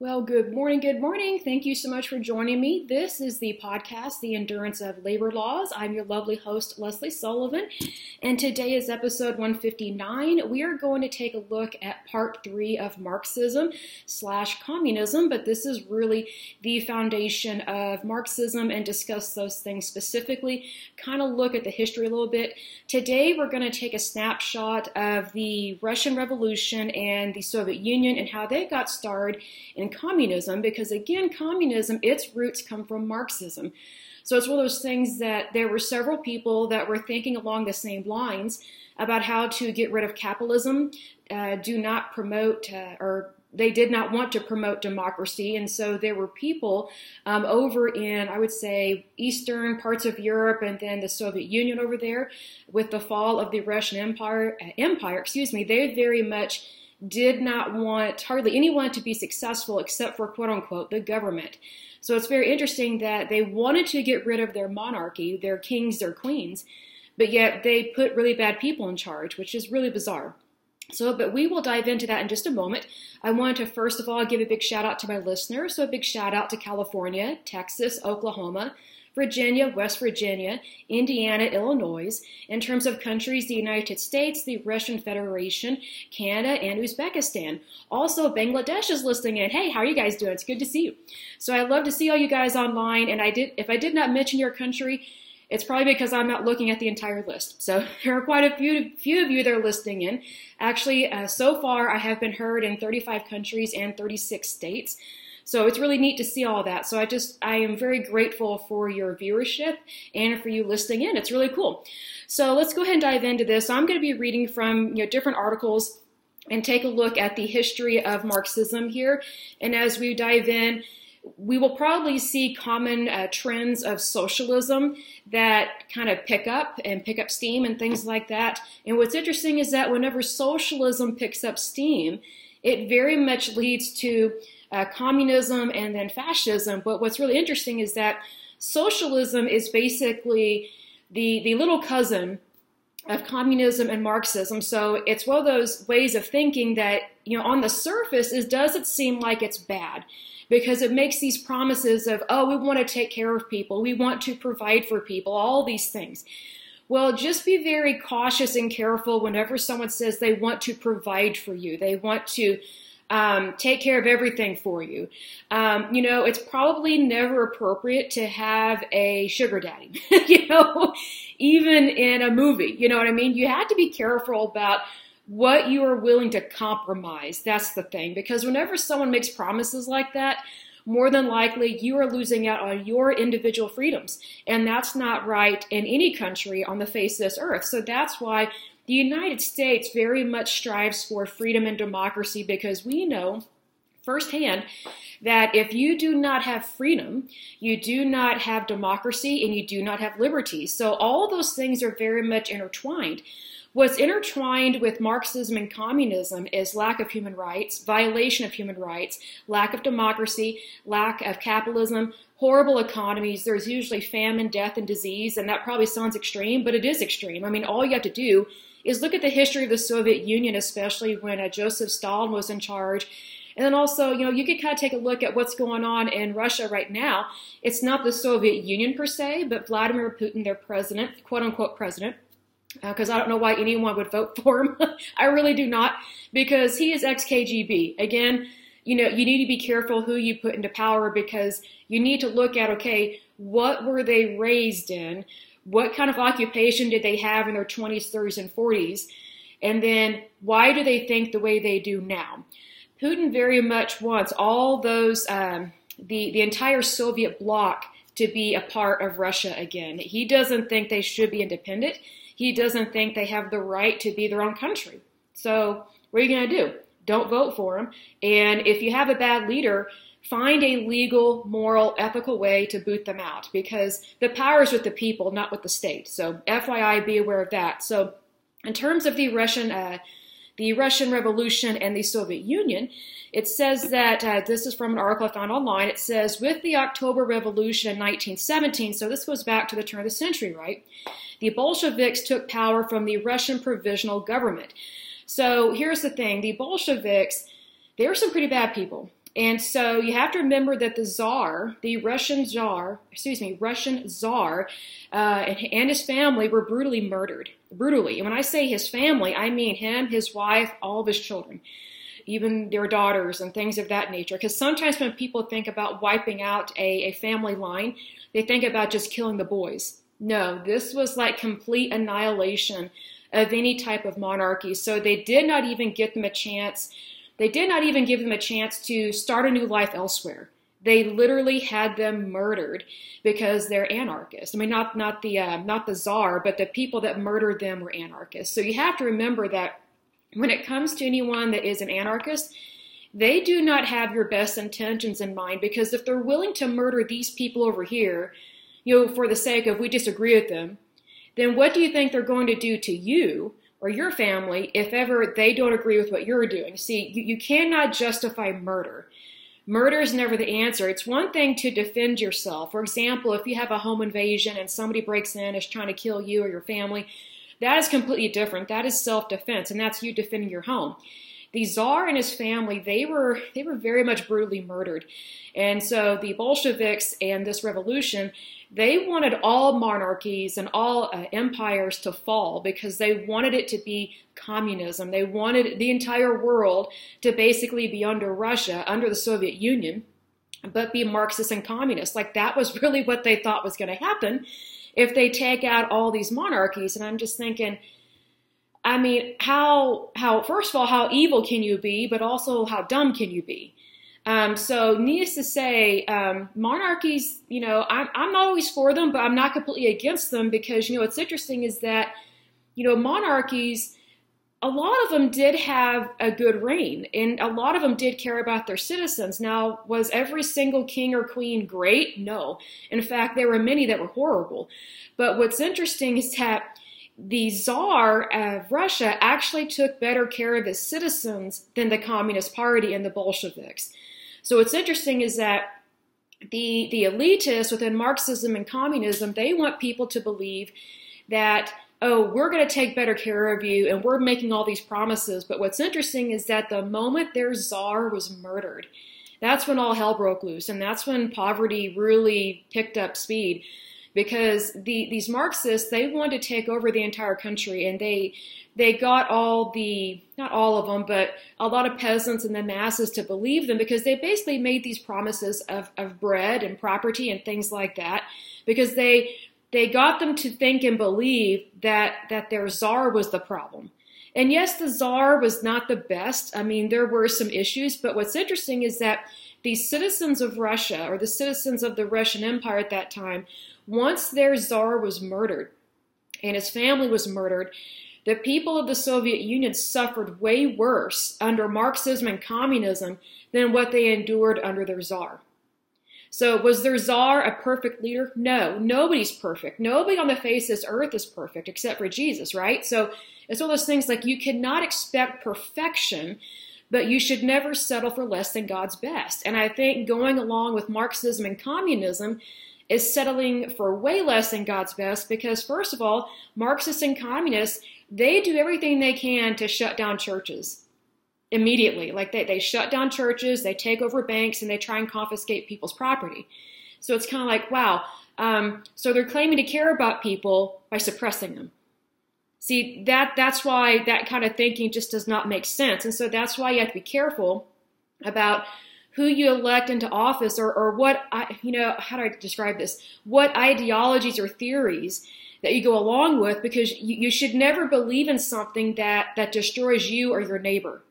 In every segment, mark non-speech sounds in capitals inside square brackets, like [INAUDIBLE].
Well, good morning, good morning. Thank you so much for joining me. This is the podcast, The Endurance of Labor Laws. I'm your lovely host, Lesley Sullivan, and today is episode 159. We are going to take a look at part three of Marxism slash communism, but this is really the foundation of Marxism and discuss those things specifically, kind of look at the history a little bit. Today, we're going to take a snapshot of the Russian Revolution and the Soviet Union and how they got started in communism because, again, communism, its roots come from Marxism. So it's one of those things that there were several people that were thinking along the same lines about how to get rid of capitalism, uh, do not promote uh, or they did not want to promote democracy. And so there were people um, over in, I would say, eastern parts of Europe and then the Soviet Union over there with the fall of the Russian Empire, uh, Empire, excuse me, they very much did not want hardly anyone to be successful except for quote unquote the government. So it's very interesting that they wanted to get rid of their monarchy, their kings, their queens, but yet they put really bad people in charge, which is really bizarre. So, but we will dive into that in just a moment. I want to first of all give a big shout out to my listeners. So, a big shout out to California, Texas, Oklahoma, Virginia, West Virginia, Indiana, Illinois. In terms of countries, the United States, the Russian Federation, Canada, and Uzbekistan. Also, Bangladesh is listening in. Hey, how are you guys doing? It's good to see you. So I love to see all you guys online. And I did, if I did not mention your country, it's probably because I'm not looking at the entire list. So [LAUGHS] there are quite a few, few of you that are listening in. Actually, uh, so far I have been heard in 35 countries and 36 states. So it's really neat to see all that. So I just, I am very grateful for your viewership and for you listening in. It's really cool. So let's go ahead and dive into this. So I'm going to be reading from you know different articles and take a look at the history of Marxism here. And as we dive in, we will probably see common uh, trends of socialism that kind of pick up and pick up steam and things like that. And what's interesting is that whenever socialism picks up steam, it very much leads to uh, communism and then fascism. But what's really interesting is that socialism is basically the, the little cousin of communism and Marxism. So it's one of those ways of thinking that, you know, on the surface, it seem like it's bad? Because it makes these promises of, oh, we want to take care of people, we want to provide for people, all these things. Well, just be very cautious and careful whenever someone says they want to provide for you. They want to um, take care of everything for you. Um, you know, it's probably never appropriate to have a sugar daddy, [LAUGHS] you know, even in a movie. You know what I mean? You have to be careful about what you are willing to compromise. That's the thing. Because whenever someone makes promises like that, more than likely you are losing out on your individual freedoms. And that's not right in any country on the face of this earth. So that's why the United States very much strives for freedom and democracy because we know firsthand that if you do not have freedom, you do not have democracy and you do not have liberty. So all those things are very much intertwined. What's intertwined with Marxism and communism is lack of human rights, violation of human rights, lack of democracy, lack of capitalism, horrible economies. There's usually famine, death, and disease, and that probably sounds extreme, but it is extreme. I mean, all you have to do is look at the history of the Soviet Union, especially when uh, Joseph Stalin was in charge. And then also, you know, you could kind of take a look at what's going on in Russia right now. It's not the Soviet Union per se, but Vladimir Putin, their president, quote unquote president, because uh, I don't know why anyone would vote for him. [LAUGHS] I really do not, because he is ex KGB. Again, you know, you need to be careful who you put into power because you need to look at, okay, what were they raised in? What kind of occupation did they have in their 20s, 30s, and 40s? And then why do they think the way they do now? Putin very much wants all those, um, the, the entire Soviet bloc to be a part of Russia again. He doesn't think they should be independent. He doesn't think they have the right to be their own country. So, what are you going to do? Don't vote for him. And if you have a bad leader, find a legal, moral, ethical way to boot them out because the power is with the people, not with the state. So, FYI, be aware of that. So, in terms of the Russian, uh, the Russian Revolution and the Soviet Union, it says that uh, this is from an article I found online. It says with the October Revolution in 1917, so this goes back to the turn of the century, right? The Bolsheviks took power from the Russian provisional government. So here's the thing: the Bolsheviks, they were some pretty bad people And so you have to remember that the czar, the Russian czar, excuse me, Russian czar, uh, and, his family were brutally murdered. Brutally. And when I say his family, I mean him, his wife, all of his children, even their daughters and things of that nature. Because sometimes when people think about wiping out a, a family line, they think about just killing the boys. No, this was like complete annihilation of any type of monarchy. So they did not even give them a chance they did not even give them a chance to start a new life elsewhere. They literally had them murdered because they're anarchists. I mean, not not the uh, not the czar, but the people that murdered them were anarchists. So you have to remember that when it comes to anyone that is an anarchist, they do not have your best intentions in mind because if they're willing to murder these people over here, you know, for the sake of we disagree with them, then what do you think they're going to do to you or your family if ever they don't agree with what you're doing. See, you, you cannot justify murder. Murder is never the answer. It's one thing to defend yourself. For example, if you have a home invasion and somebody breaks in and is trying to kill you or your family, that is completely different. That is self-defense, and that's you defending your home. The Tsar and his family, they were they were very much brutally murdered. And so the Bolsheviks and this revolution, they wanted all monarchies and all uh, empires to fall because they wanted it to be communism. They wanted the entire world to basically be under Russia, under the Soviet Union, but be Marxist and communist. Like that was [LAUGHS] really what they thought was going to happen if they take out all these monarchies. And I'm just thinking, I mean, how how first of all, how evil can you be, but also how dumb can you be? Um, so, needless to say, um, monarchies, you know, I'm, I'm always for them, but I'm not completely against them because, you know, what's interesting is that, you know, monarchies, a lot of them did have a good reign and a lot of them did care about their citizens. Now, was every single king or queen great? No. In fact, there were many that were horrible. But what's interesting is that the Tsar of Russia actually took better care of his citizens than the Communist Party and the Bolsheviks. So what's interesting is that the the elitists within Marxism and communism, they want people to believe that oh, we're going to take better care of you and we're making all these promises. But what's interesting is that the moment their czar was murdered, that's when all hell broke loose and that's when poverty really picked up speed because the these Marxists they wanted to take over the entire country and they they got all the not all of them but a lot of peasants and the masses to believe them because they basically made these promises of, of bread and property and things like that because they they got them to think and believe that that their czar was the problem. And yes the czar was not the best. I mean there were some issues but what's interesting is that the citizens of russia or the citizens of the russian empire at that time once their czar was murdered and his family was murdered the people of the Soviet Union suffered way worse under Marxism and communism than what they endured under their czar. So, was their czar a perfect leader? No, nobody's perfect. Nobody on the face of this earth is perfect except for Jesus, right? So, it's one of those things like you cannot expect perfection, but you should never settle for less than God's best. And I think going along with Marxism and communism is settling for way less than God's best because, first of all, Marxists and communists they do everything they can to shut down churches immediately. Like they, they shut down churches, they take over banks, and they try and confiscate people's property. So it's kind of like, wow. Um, so they're claiming to care about people by suppressing them. See, that that's why that kind of thinking just does not make sense. And so that's why you have to be careful about who you elect into office or, or what, I, you know, how do I describe this? What ideologies or theories that you go along with because you, you should never believe in something that, that destroys you or your neighbor.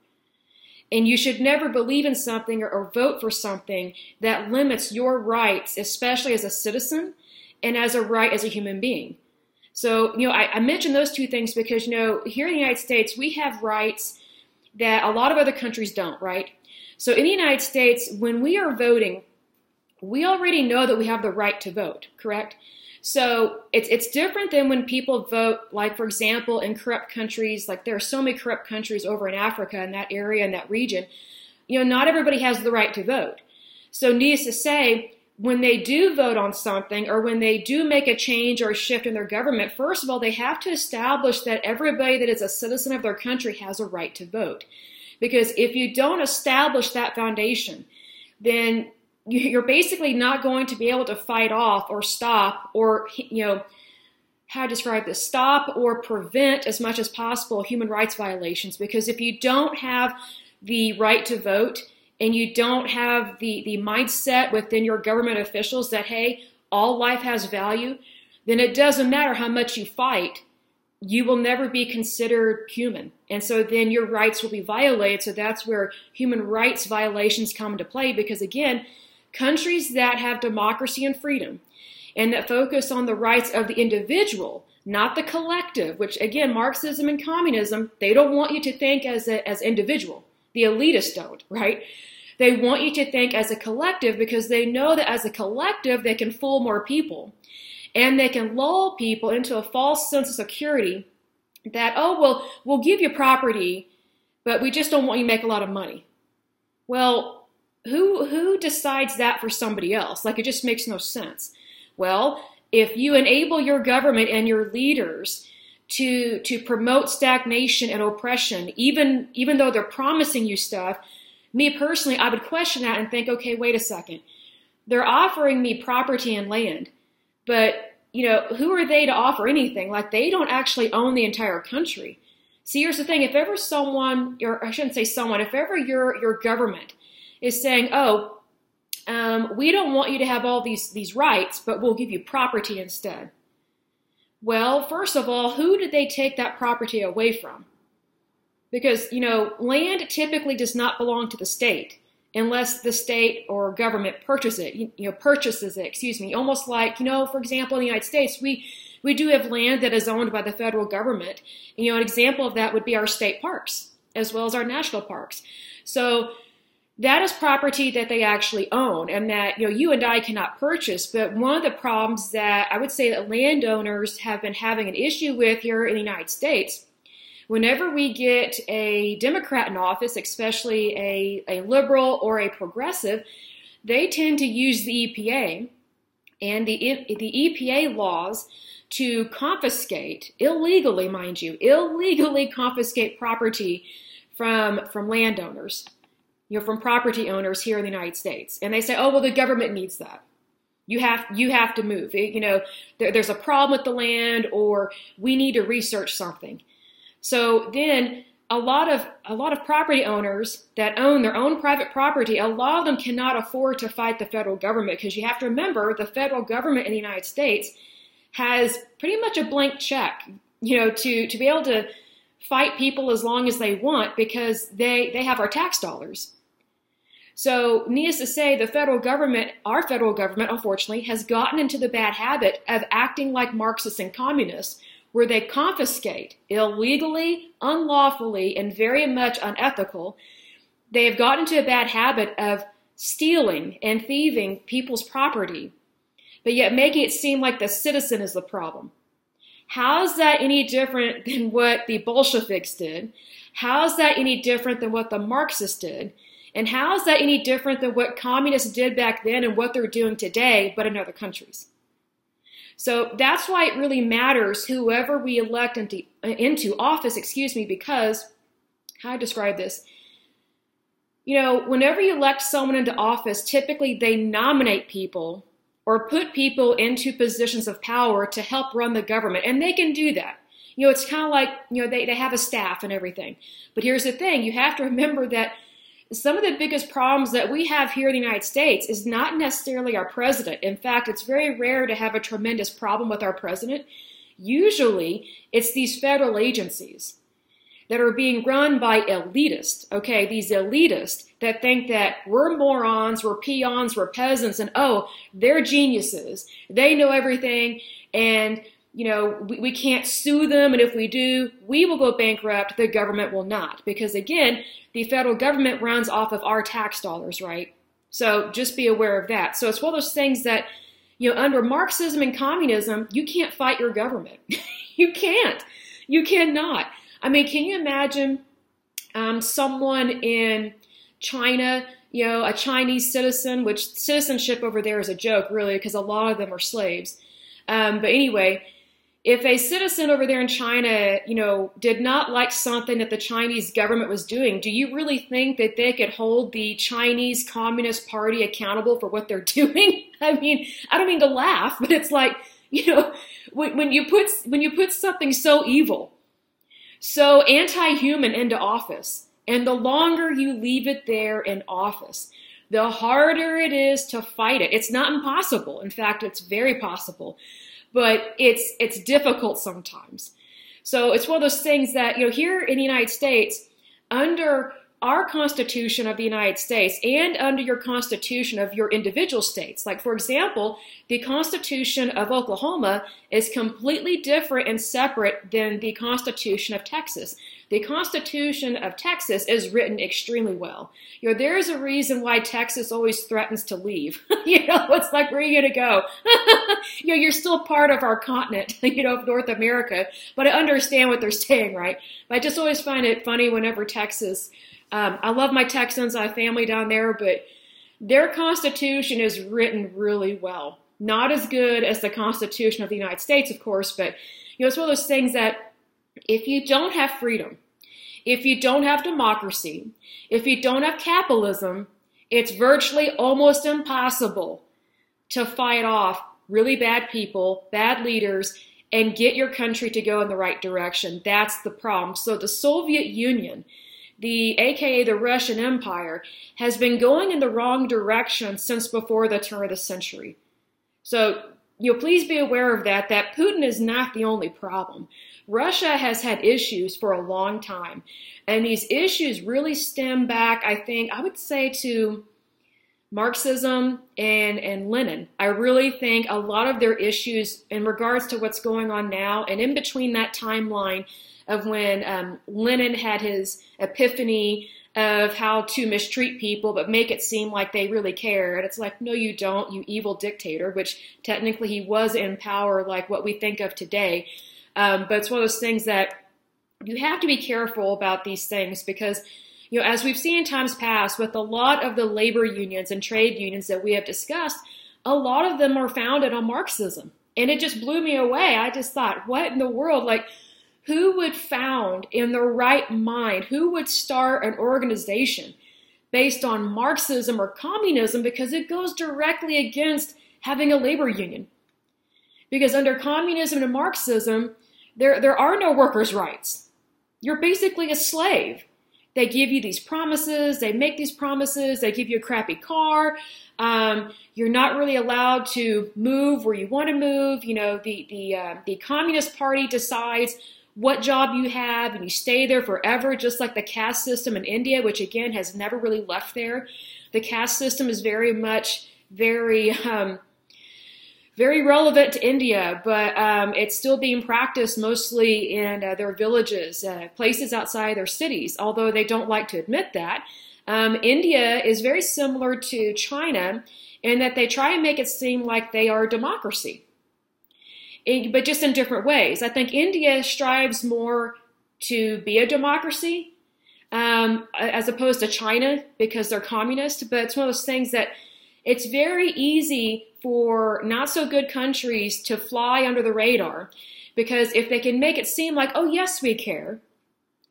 And you should never believe in something or, or vote for something that limits your rights, especially as a citizen and as a right as a human being. So, you know, I, I mentioned those two things because, you know, here in the United States, we have rights that a lot of other countries don't, right? So in the United States, when we are voting, we already know that we have the right to vote, correct? So it's it's different than when people vote, like for example, in corrupt countries, like there are so many corrupt countries over in Africa in that area in that region. You know, not everybody has the right to vote. So needless to say, when they do vote on something or when they do make a change or a shift in their government, first of all, they have to establish that everybody that is a citizen of their country has a right to vote. Because if you don't establish that foundation, then you're basically not going to be able to fight off or stop or, you know, how to describe this stop or prevent as much as possible human rights violations. Because if you don't have the right to vote and you don't have the, the mindset within your government officials that hey all life has value then it doesn't matter how much you fight you will never be considered human and so then your rights will be violated so that's where human rights violations come into play because again countries that have democracy and freedom and that focus on the rights of the individual, not the collective, which again, Marxism and communism, they don't want you to think as a, as individual. The elitists don't, [LAUGHS] right? They want you to think as a collective because they know that as a collective, they can fool more people. And they can lull people into a false sense of security that, oh, well, we'll give you property, but we just don't want you to make a lot of money. Well, who, who decides that for somebody else? Like, it just makes no sense. Well, if you enable your government and your leaders to to promote stagnation and oppression, even even though they're promising you stuff, me personally, I would question that and think, okay, wait a second. They're offering me property and land, but you know, who are they to offer anything? Like they don't actually own the entire country. See, here's the thing: if ever someone, or I shouldn't say someone, if ever your your government is saying, "Oh, um, we don't want you to have all these, these rights, but we'll give you property instead. Well, first of all, who did they take that property away from? Because, you know, land typically does not belong to the state unless the state or government purchases it, you, know, purchases it, excuse me. Almost like, you know, for example, in the United States, we, we do have land that is owned by the federal government. You know, an example of that would be our state parks as well as our national parks. So that is property that they actually own and that you know you and I cannot purchase. But one of the problems that I would say that landowners have been having an issue with here in the United States, whenever we get a Democrat in office, especially a, a liberal or a progressive, they tend to use the EPA and the the EPA laws to confiscate illegally, mind you, illegally confiscate property from from landowners you know, from property owners here in the United States. And they say, oh, well, the government needs that. You have, you have to move. You know, there, there's a problem with the land or we need to research something. So then a lot of a lot of property owners that own their own private property, a lot of them cannot afford to fight the federal government because you have to remember the federal government in the United States has pretty much a blank check, you know, to to be able to fight people as long as they want because they they have our tax dollars. So, needless to say, the federal government, our federal government, unfortunately, has gotten into the bad habit of acting like Marxists and communists, where they confiscate illegally, unlawfully, and very much unethical. They have gotten into a bad habit of stealing and thieving people's property, but yet making it seem like the citizen is the problem. How is that any different than what the Bolsheviks did? How is that any different than what the Marxists did? And how is that any different than what communists did back then and what they're doing today, but in other countries? So that's why it really matters whoever we elect into, into office, excuse me, because how I describe this. You know, whenever you elect someone into office, typically they nominate people or put people into positions of power to help run the government, and they can do that. You know, it's kind of like, you know, they, they have a staff and everything. But here's the thing you have to [LAUGHS] remember that some of the biggest problems that we have here in the United States is not necessarily our president. In fact, it's very rare to have a tremendous problem with our president. Usually, it's these federal agencies that are being run by elitists, okay? These elitists that think that we're morons, we're peons, we're peasants, and oh, they're geniuses. They know everything, and you know, we, we can't sue them, and if we do, we will go bankrupt, the government will not. Because again, the federal government runs off of our tax dollars, right? So just be aware of that. So it's one of those things that, you know, under Marxism and communism, you can't fight your government. [LAUGHS] you can't. You cannot. I mean, can you imagine um, someone in China, you know, a Chinese citizen, which citizenship over there is a joke, really, because a lot of them are slaves. Um, but anyway, if a citizen over there in China, you know, did not like something that the Chinese government was doing, do you really think that they could hold the Chinese Communist Party accountable for what they're [LAUGHS] doing? I mean, I don't mean to laugh, but it's like, you know, when, when you put when you put something so evil, so anti-human into office, and the longer you leave it there in office, the harder it is to fight it. It's not impossible. In fact, it's very possible but it's it's difficult sometimes. So it's one of those things that you know here in the United States, under our Constitution of the United States and under your Constitution of your individual states. Like, for example, the Constitution of Oklahoma is completely different and separate than the Constitution of Texas. The Constitution of Texas is written extremely well. You know, there's a reason why Texas always threatens to leave. [LAUGHS] you know, it's like, where are you going to go? [LAUGHS] you know, you're still part of our continent, [LAUGHS] you know, North America, but I understand what they're saying, right? But I just always find it funny whenever Texas, um, I love my Texans, I have family down there, but their Constitution is written really well. Not as good as the Constitution of the United States, of course, but, you know, it's one of those things that if you don't have freedom, if you don't have democracy, if you don't have capitalism, it's virtually almost impossible to fight off really bad people, bad leaders, and get your country to go in the right direction. That's the problem. So the Soviet Union, the aka the Russian Empire, has been going in the wrong direction since before the turn of the century. So you know, please be aware of that, that Putin is not the only problem. Russia has had issues for a long time. And these issues really stem back, I think, I would say to Marxism and, and Lenin. I really think a lot of their issues in regards to what's going on now and in between that timeline of when um, Lenin had his epiphany of how to mistreat people but make it seem like they really care. And it's like, no, you don't, you evil dictator, which technically he was in power like what we think of today. Um, but it's one of those things that you have to be careful about these things because, you know, as we've seen in times past with a lot of the labor unions and trade unions that we have discussed, a lot of them are founded on Marxism. And it just blew me away. I just thought, what in the world? Like, who would found in their right mind, who would start an organization based on Marxism or communism because it goes directly against having a labor union? Because under communism and Marxism, there, there are no workers' rights. You're basically a slave. They give you these promises, they make these promises, they give you a crappy car. Um, you're not really allowed to move where you want to move. You know, the, the, uh, the Communist Party decides what job you have and you stay there forever, just like the caste system in India, which again has never really left there. The caste system is very much very um, very relevant to India, but um, it's still being practiced mostly in uh, their villages, uh, places outside their cities, although they don't like to admit that. Um, India is very similar to China in that they try and make it seem like they are a democracy, but just in different ways. I think India strives more to be a democracy um, as opposed to China because they're communist, but it's one of those things that it's very easy for not so good countries to fly under the radar because if they can make it seem like, oh, yes, we care.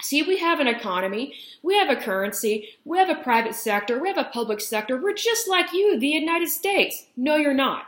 See, we have an economy, we have a currency, we have a private sector, we have a public sector. We're just like you, the United States. No, you're not.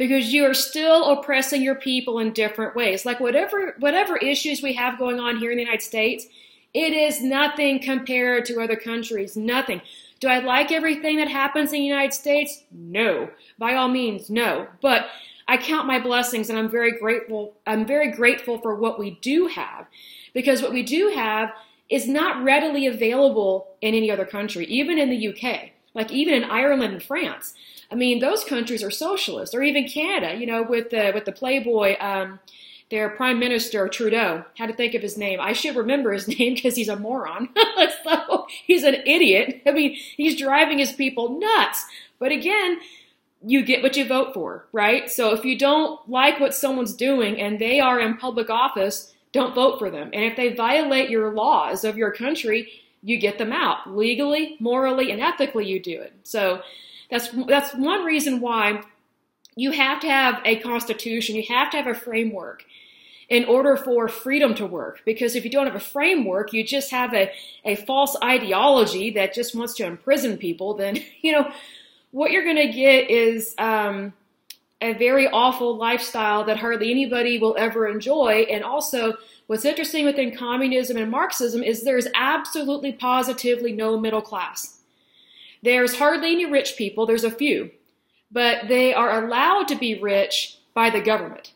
Because you are still oppressing your people in different ways. Like whatever whatever issues we have going on here in the United States, it is nothing compared to other countries. Nothing. Do I like everything that happens in the United States? No. By all means, no. But I count my blessings and I'm very grateful. I'm very grateful for what we do have because what we do have is not readily available in any other country, even in the UK, like even in Ireland and France. I mean, those countries are socialist, or even Canada, you know, with the with the Playboy um, their prime minister Trudeau. Had to think of his name. I should remember his [LAUGHS] name because he's a moron. [LAUGHS] so he's an idiot. I mean, he's driving his people nuts. But again, you get what you vote for, right? So if you don't like what someone's doing and they are in public office, don't vote for them. And if they violate your laws of your country, you get them out legally, morally, and ethically. You do it. So that's that's one reason why you have to have a constitution. You have to have a framework in order for freedom to work. Because if you don't have a framework, you just have a, a false ideology that just wants to imprison people, then, [LAUGHS] you know, what you're going to get is um, a very awful lifestyle that hardly anybody will ever enjoy. And also, what's interesting within communism and Marxism is there's absolutely positively no middle class. There's hardly any rich people, there's a few, but they are allowed to be rich by the government.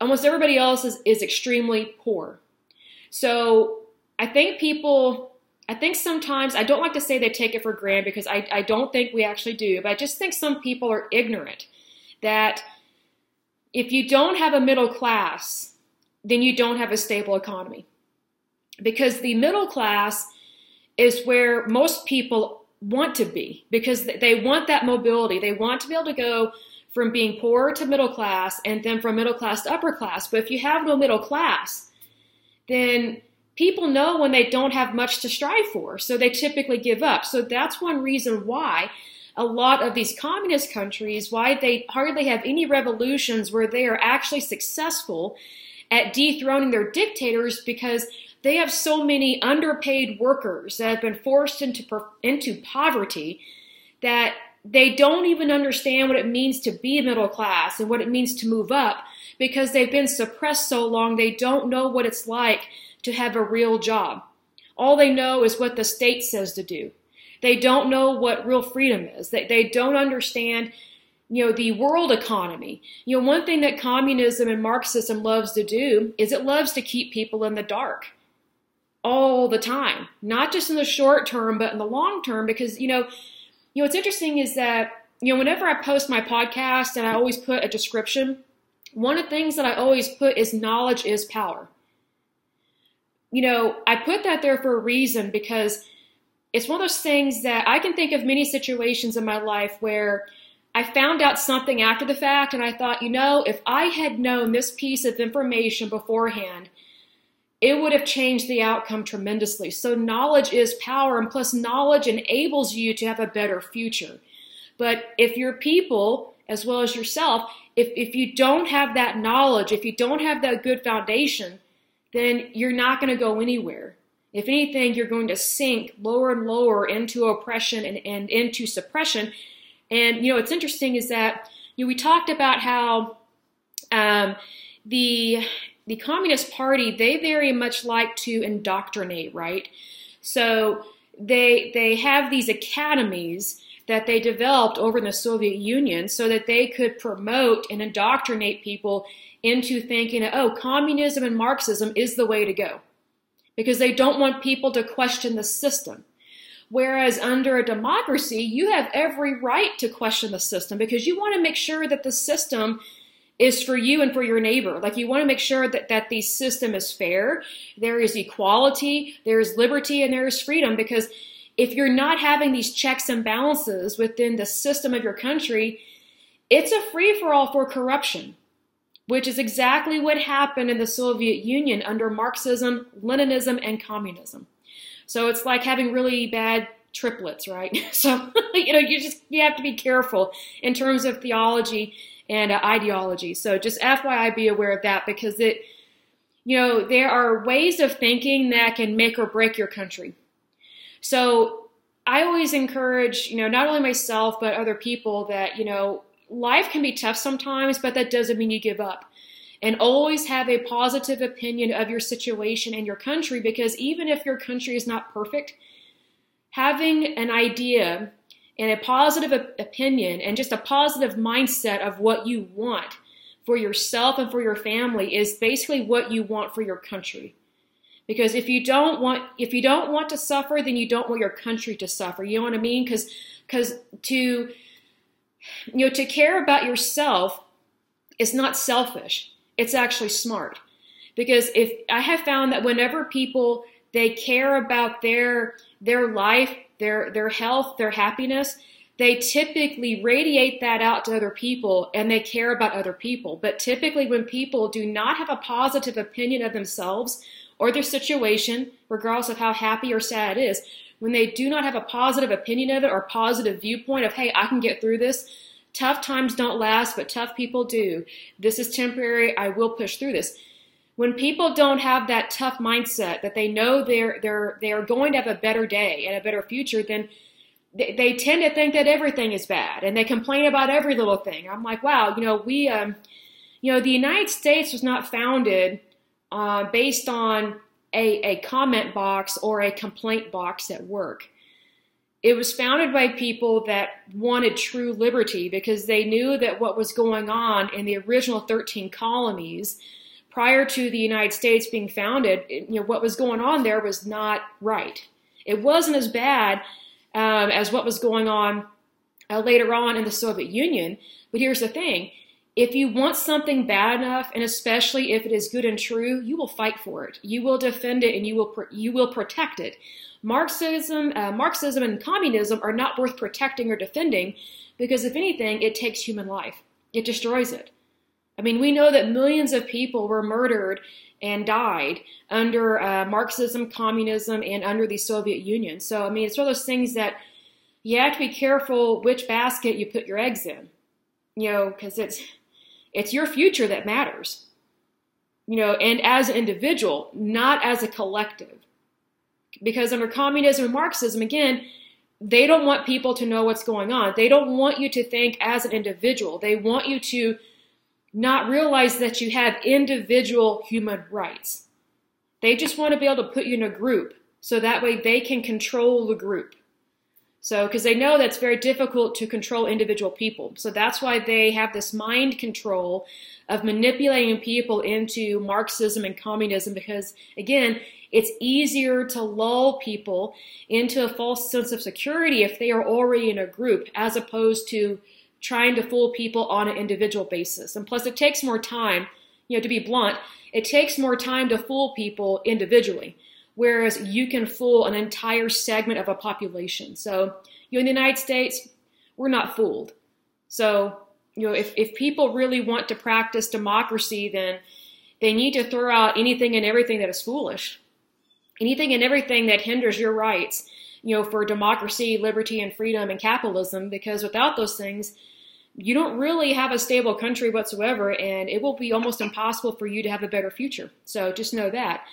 Almost everybody else is, is extremely poor. So I think people, I think sometimes, I don't like to say they take it for granted because I, I don't think we actually do, but I just think some people are ignorant that if you don't have a middle class, then you don't have a stable economy. Because the middle class is where most people want to be because they want that mobility. They want to be able to go from being poor to middle class and then from middle class to upper class. But if you have no middle class, then people know when they don't have much to strive for. So they typically give up. So that's one reason why a lot of these communist countries, why they hardly have any revolutions where they are actually successful at dethroning their dictators because they have so many underpaid workers that have been forced into, into poverty that they don't even understand what it means to be middle class and what it means to move up because they've been suppressed so long they don't know what it's like to have a real job. All they know is what the state says to do. They don't know what real freedom is. They, they don't understand, you know, the world economy. You know, one thing that communism and Marxism loves to do is it loves to keep people in the dark all the time, not just in the short term, but in the long term, because, you know, you know, what's interesting is that, you know, whenever I post my podcast and I always put a description, one of the things that I always put is knowledge is power. You know, I put that there for a reason because it's one of those things that I can think of many situations in my life where I found out something after the fact and I thought, you know, if I had known this piece of information beforehand, it would have changed the outcome tremendously. So, knowledge is power, and plus, knowledge enables you to have a better future. But if your people, as well as yourself, if, if you don't have that knowledge, if you don't have that good foundation, then you're not going to go anywhere. If anything, you're going to sink lower and lower into oppression and, and into suppression. And, you know, what's interesting is that, you know, we talked about how um, the the Communist Party, they very much like to indoctrinate, right? So they they have these academies that they developed over in the Soviet Union so that they could promote and indoctrinate people into thinking, oh, communism and Marxism is the way to go. Because they don't want people to question the system. Whereas under a democracy, you have every right to question the system because you want to make sure that the system is for you and for your neighbor. Like you want to make sure that, that the system is fair, there is equality, there is liberty, and there is freedom. Because if you're not having these checks and balances within the system of your country, it's a free for all for corruption, which is exactly what happened in the Soviet Union under Marxism, Leninism, and communism. So it's like having really bad triplets, right? [LAUGHS] So, you know, you just, you have to be careful in terms of theology and uh, ideology. So just FYI, be aware of that because it, you know, there are ways of thinking that can make or break your country. So I always encourage, you know, not only myself, but other people that, you know, life can be tough sometimes, but that doesn't mean you give up. And always have a positive opinion of your situation and your country because even if your country is not perfect, having an idea and a positive opinion and just a positive mindset of what you want for yourself and for your family is basically what you want for your country. Because if you don't want if you don't want to suffer, then you don't want your country to suffer. You know what I mean? Because because to you know to care about yourself is not selfish. It's actually smart. Because if I have found that whenever people they care about their their life their their health, their happiness, they typically radiate that out to other people and they care about other people. But typically when people do not have a positive opinion of themselves or their situation, regardless of how happy or sad it is, when they do not have a positive opinion of it or positive viewpoint of, hey, I can get through this, Tough times don't last, but tough people do. This is temporary. I will push through this. When people don't have that tough mindset that they know they're they're they are going to have a better day and a better future, then they, they tend to think that everything is bad and they complain about every little thing. I'm like, wow, you know, we, um, you know, the United States was not founded uh, based on a, a comment box or a complaint box at work. It was founded by people that wanted true liberty because they knew that what was going on in the original 13 colonies prior to the United States being founded, you know, what was going on there was not right. It wasn't as bad um, as what was going on uh, later on in the Soviet Union. But here's the thing if you want something bad enough, and especially if it is good and true, you will fight for it. You will defend it, and you will you will protect it. Marxism, uh, Marxism, and communism are not worth protecting or defending because, if anything, it takes human life. It destroys it. I mean, we know that millions of people were murdered and died under uh, Marxism, communism, and under the Soviet Union. So, I mean, it's one of those things that you have to be careful which basket you put your eggs in, you know, because it's it's your future that matters, you know, and as an individual, not as a collective. Because under communism and Marxism, again, they don't want people to know what's going on. They don't want you to think as an individual. They want you to not realize that you have individual human rights. They just want to be able to put you in a group so that way they can control the group. So, because they know that's very difficult to control individual people. So that's why they have this mind control of manipulating people into Marxism and communism because, again, it's easier to lull people into a false sense of security if they are already in a group as opposed to trying to fool people on an individual basis. And plus, it takes more time, you know, to be blunt, it takes more time to fool people individually, whereas you can fool an entire segment of a population. So, you know, in the United States, we're not fooled. So, you know, if, if people really want to practice democracy, then they need to throw out anything and everything that is foolish, anything and everything that hinders your rights, you know, for democracy, liberty, and freedom and capitalism, because without those things, you don't really have a stable country whatsoever, and it will be almost impossible for you to have a better future. So just know that.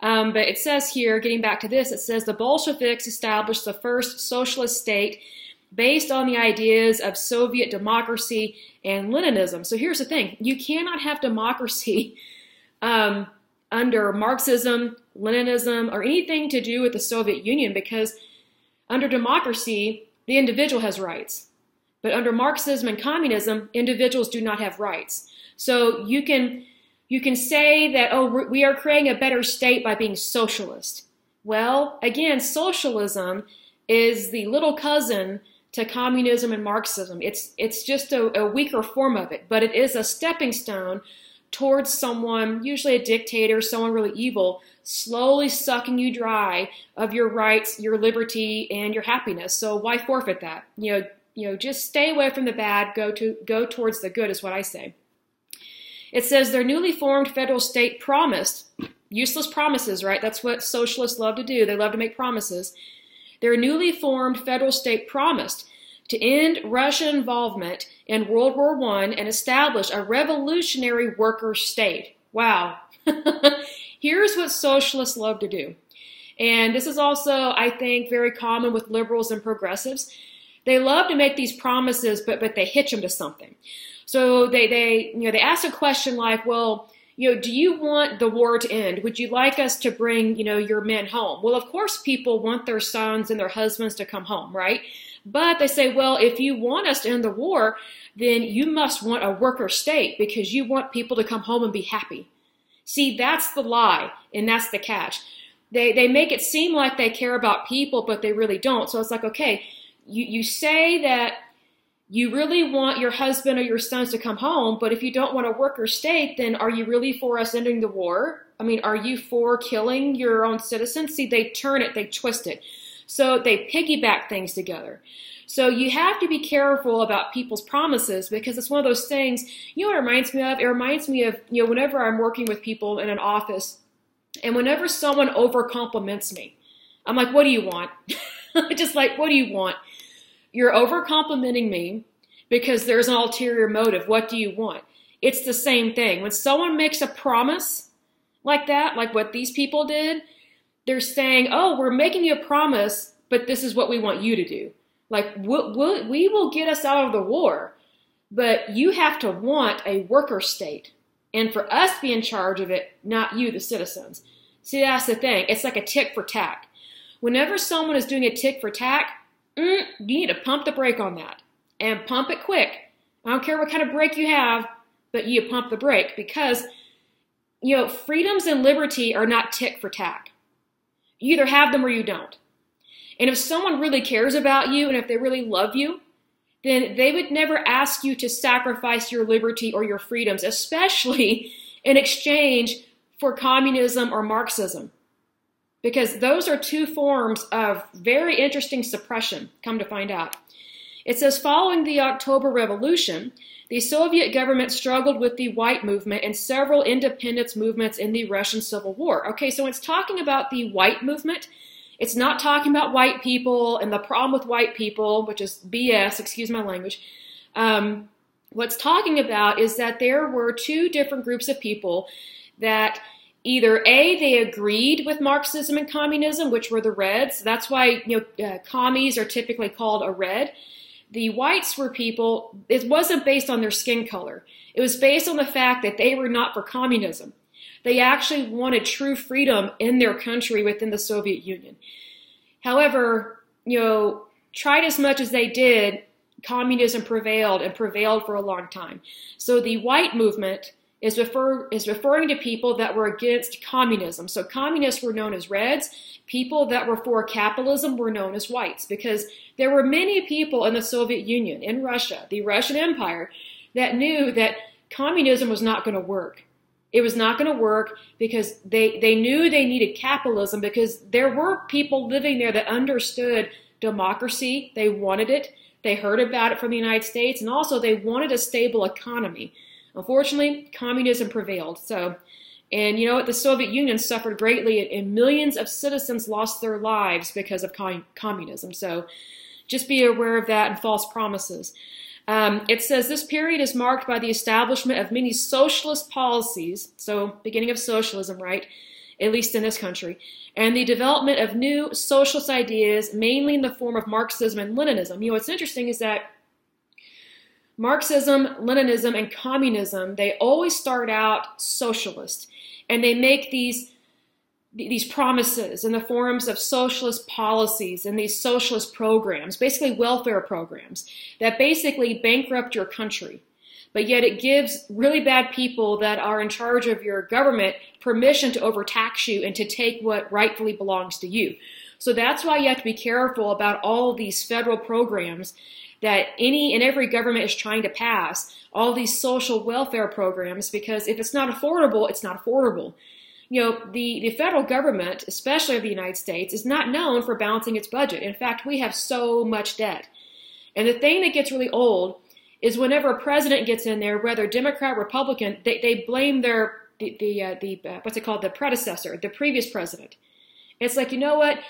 Um, but it says here, getting back to this, it says the Bolsheviks established the first socialist state based on the ideas of Soviet democracy and Leninism. So here's the thing you cannot have democracy [LAUGHS] um, under Marxism, Leninism, or anything to do with the Soviet Union because under democracy, the individual has rights. But under Marxism and communism, individuals do not have rights. So you can you can say that oh we are creating a better state by being socialist. Well, again, socialism is the little cousin to communism and Marxism. It's it's just a, a weaker form of it, but it is a stepping stone towards someone, usually a dictator, someone really evil, slowly sucking you dry of your rights, your liberty, and your happiness. So why forfeit that? You know, you know, just stay away from the bad, go to go towards the good is what I say. It says their newly formed federal state promised useless promises, right? That's what socialists love to do. They love to make promises. Their newly formed federal state promised to end Russian involvement in World War I and establish a revolutionary worker state. Wow. [LAUGHS] Here's what socialists love to do. And this is also, I think, very common with liberals and progressives. They love to make these promises, but but they hitch them to something. So they they you know they ask a question like, well, you know, do you want the war to end? Would you like us to bring you know your men home? Well, of course, people want their sons and their husbands to come home, right? But they say, well, if you want us to end the war, then you must want a worker state because you want people to come home and be happy. See, that's the lie, and that's the catch. They, they make it seem like they care about people, but they really don't. So it's like, okay, you, you say that you really want your husband or your sons to come home, but if you don't want a worker state, then are you really for us ending the war? I mean, are you for killing your own citizens? See, they turn it, they twist it. So they piggyback things together. So you have to be careful about people's promises because it's one of those things, you know what it reminds me of? It reminds me of, you know, whenever I'm working with people in an office and whenever someone over compliments me, I'm like, what do you want? [LAUGHS] Just like, what do you want? You're over complimenting me because there's an ulterior motive. What do you want? It's the same thing. When someone makes a promise like that, like what these people did, they're saying, oh, we're making you a promise, but this is what we want you to do. Like, we'll, we'll, we will get us out of the war, but you have to want a worker state. And for us be in charge of it, not you, the citizens. See, that's the thing. It's like a tick for tack. Whenever someone is doing a tick for tack, mm, you need to pump the brake on that and pump it quick. I don't care what kind of brake you have, but you pump the brake because, you know, freedoms and liberty are not tick for tack. You either have them or you don't. And if someone really cares about you and if they really love you, then they would never ask you to sacrifice your liberty or your freedoms, especially [LAUGHS] in exchange for communism or Marxism. Because those are two forms of very interesting suppression, come to find out. It says following the October Revolution, the Soviet government struggled with the white movement and several independence movements in the Russian Civil War. Okay, so it's talking about the white movement. It's not talking about white people and the problem with white people, which is BS, excuse my language. Um, what's talking about is that there were two different groups of people that either A, they agreed with Marxism and communism, which were the Reds. That's why you know uh, commies are typically called a red the whites were people, it wasn't based on their skin color. It was based on the fact that they were not for communism. They actually wanted true freedom in their country within the Soviet Union. However, you know, tried as much as they did, communism prevailed and prevailed for a long time. So the white movement is, refer, is referring to people that were against communism. So communists were known as reds. People that were for capitalism were known as whites because there were many people in the Soviet Union, in Russia, the Russian Empire, that knew that communism was not going to work. It was not going to work because they, they knew they needed capitalism because there were people living there that understood democracy. They wanted it. They heard about it from the United States, and also they wanted a stable economy. Unfortunately, communism prevailed. So, and you know what? The Soviet Union suffered greatly, and millions of citizens lost their lives because of communism. So, just be aware of that and false promises. Um, it says this period is marked by the establishment of many socialist policies, so beginning of socialism, right? At least in this country, and the development of new socialist ideas, mainly in the form of Marxism and Leninism. You know, what's interesting is that Marxism, Leninism, and communism, they always start out socialist. And they make these, these promises in the forms of socialist policies and these socialist programs, basically welfare programs, that basically bankrupt your country. But yet it gives really bad people that are in charge of your government permission to overtax you and to take what rightfully belongs to you. So that's why you have to be careful about all these federal programs that any and every government is trying to pass all these social welfare programs because if it's not affordable, it's not affordable. You know, the, the federal government, especially of the United States, is not known for balancing its budget. In fact, we have so much debt. And the thing that gets really old is whenever a president gets in there, whether Democrat, or Republican, they, they blame their the the, uh, the uh, what's it called the predecessor, the previous president. It's like you know what,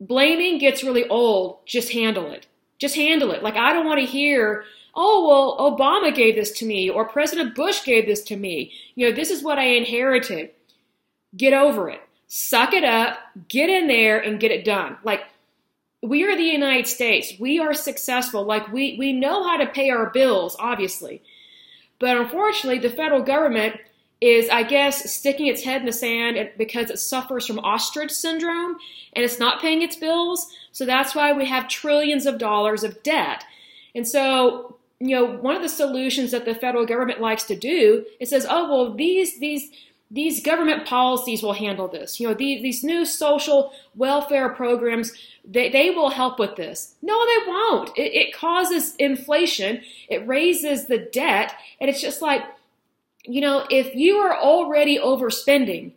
blaming gets really old. Just handle it. Just handle it. Like, I don't want to hear, oh, well, Obama gave this to me or President Bush gave this to me. You know, this is what I inherited. Get over it. Suck it up, get in there and get it done. Like, we are the United States. We are successful. Like, we, we know how to pay our bills, obviously. But unfortunately, the federal government is, I guess, sticking its head in the sand because it suffers from ostrich syndrome and it's not paying its bills. So that's why we have trillions of dollars of debt. And so, you know, one of the solutions that the federal government likes to do, it says, oh, well, these, these, these government policies will handle this. You know, these, these new social welfare programs, they, they will help with this. No, they won't. It, it causes inflation. It raises the debt. And it's just like, you know, if you are already overspending,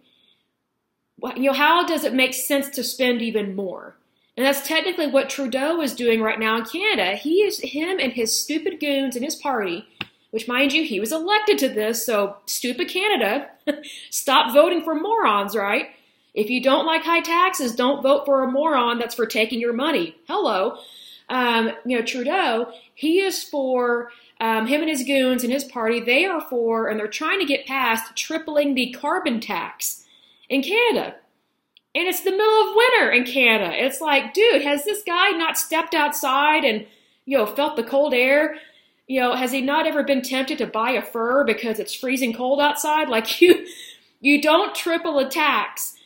you know, how does it make sense to spend even more? And that's technically what Trudeau is doing right now in Canada. He is him and his stupid goons and his party, which mind you, he was elected to this, so stupid Canada, [LAUGHS] stop voting for morons, right? If you don't like high taxes, don't vote for a moron that's for taking your money. Hello. um, you know, Trudeau, he is for um, him and his goons and his party. They are for, and they're trying to get past tripling the carbon tax in Canada. And it's the middle of winter in Canada. It's like, dude, has this guy not stepped outside and, you know, felt the cold air? You know, has he not ever been tempted to buy a fur because it's freezing cold outside? Like [LAUGHS] you, you don't triple a tax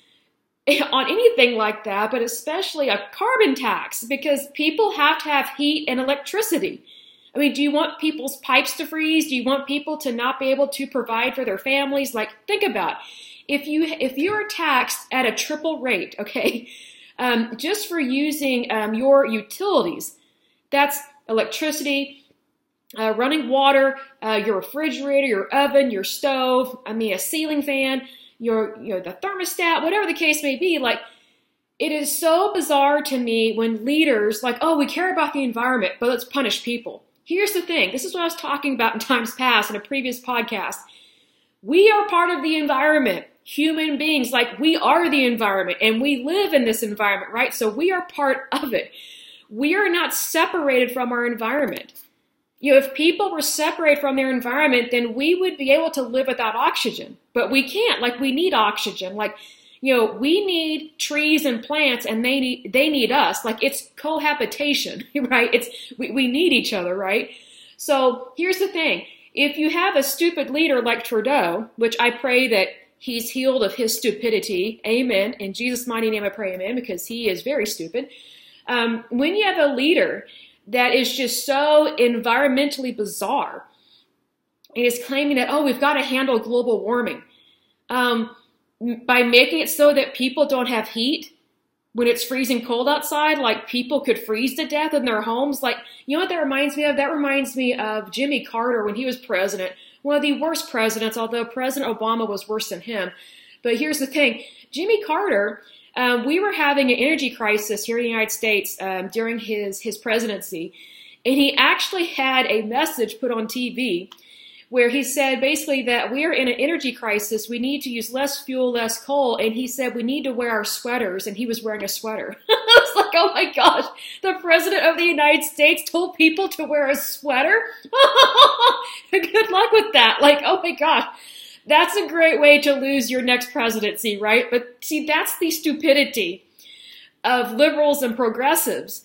[LAUGHS] on anything like that, but especially a carbon tax because people have to have heat and electricity. I mean, do you want people's pipes to freeze? Do you want people to not be able to provide for their families? Like, think about if you if you're taxed at a triple rate, [LAUGHS] okay, um, just for using um, your utilities, that's electricity, uh, running water, uh, your refrigerator, your oven, your stove, I mean, a ceiling fan, your, you know, the thermostat, whatever the case may be. Like, it is so bizarre to me when leaders, like, oh, we care about the environment, but let's punish people. Here's the thing this is what I was talking about in [LAUGHS] times past in a previous podcast. We are part of the environment. Human beings, like we are the environment and we live in this environment, right? So we are part of it. We are not separated from our environment you know, if people were separated from their environment, then we would be able to live without oxygen. But we can't. Like we need oxygen. Like, you know, we need trees and plants and they need they need us. Like it's cohabitation, [LAUGHS] right? It's we, we need each other, right? So here's the thing. If you have a stupid leader like Trudeau, which I pray that he's healed of his stupidity, amen. In Jesus' mighty name I pray, amen, because he is very stupid. Um, when you have a leader that is just so environmentally bizarre. And claiming that, oh, we've got to handle global warming um, by making it so that people don't have heat when it's freezing cold outside, like people could freeze to death in their homes. Like, you know what that reminds me of? That reminds me of Jimmy Carter when he was president, one of the worst presidents, although President Obama was worse than him. But here's the thing Jimmy Carter um, we were having an energy crisis here in the United States um, during his, his presidency, and he actually had a message put on TV where he said basically that we are in an energy crisis. We need to use less fuel, less coal. And he said we need to wear our sweaters. And he was wearing a sweater. [LAUGHS] I was like, oh my gosh, the president of the United States told people to wear a sweater? [LAUGHS] Good luck with that. Like, oh my gosh. That's a great way to lose your next presidency, right? But see, that's the stupidity of liberals and progressives.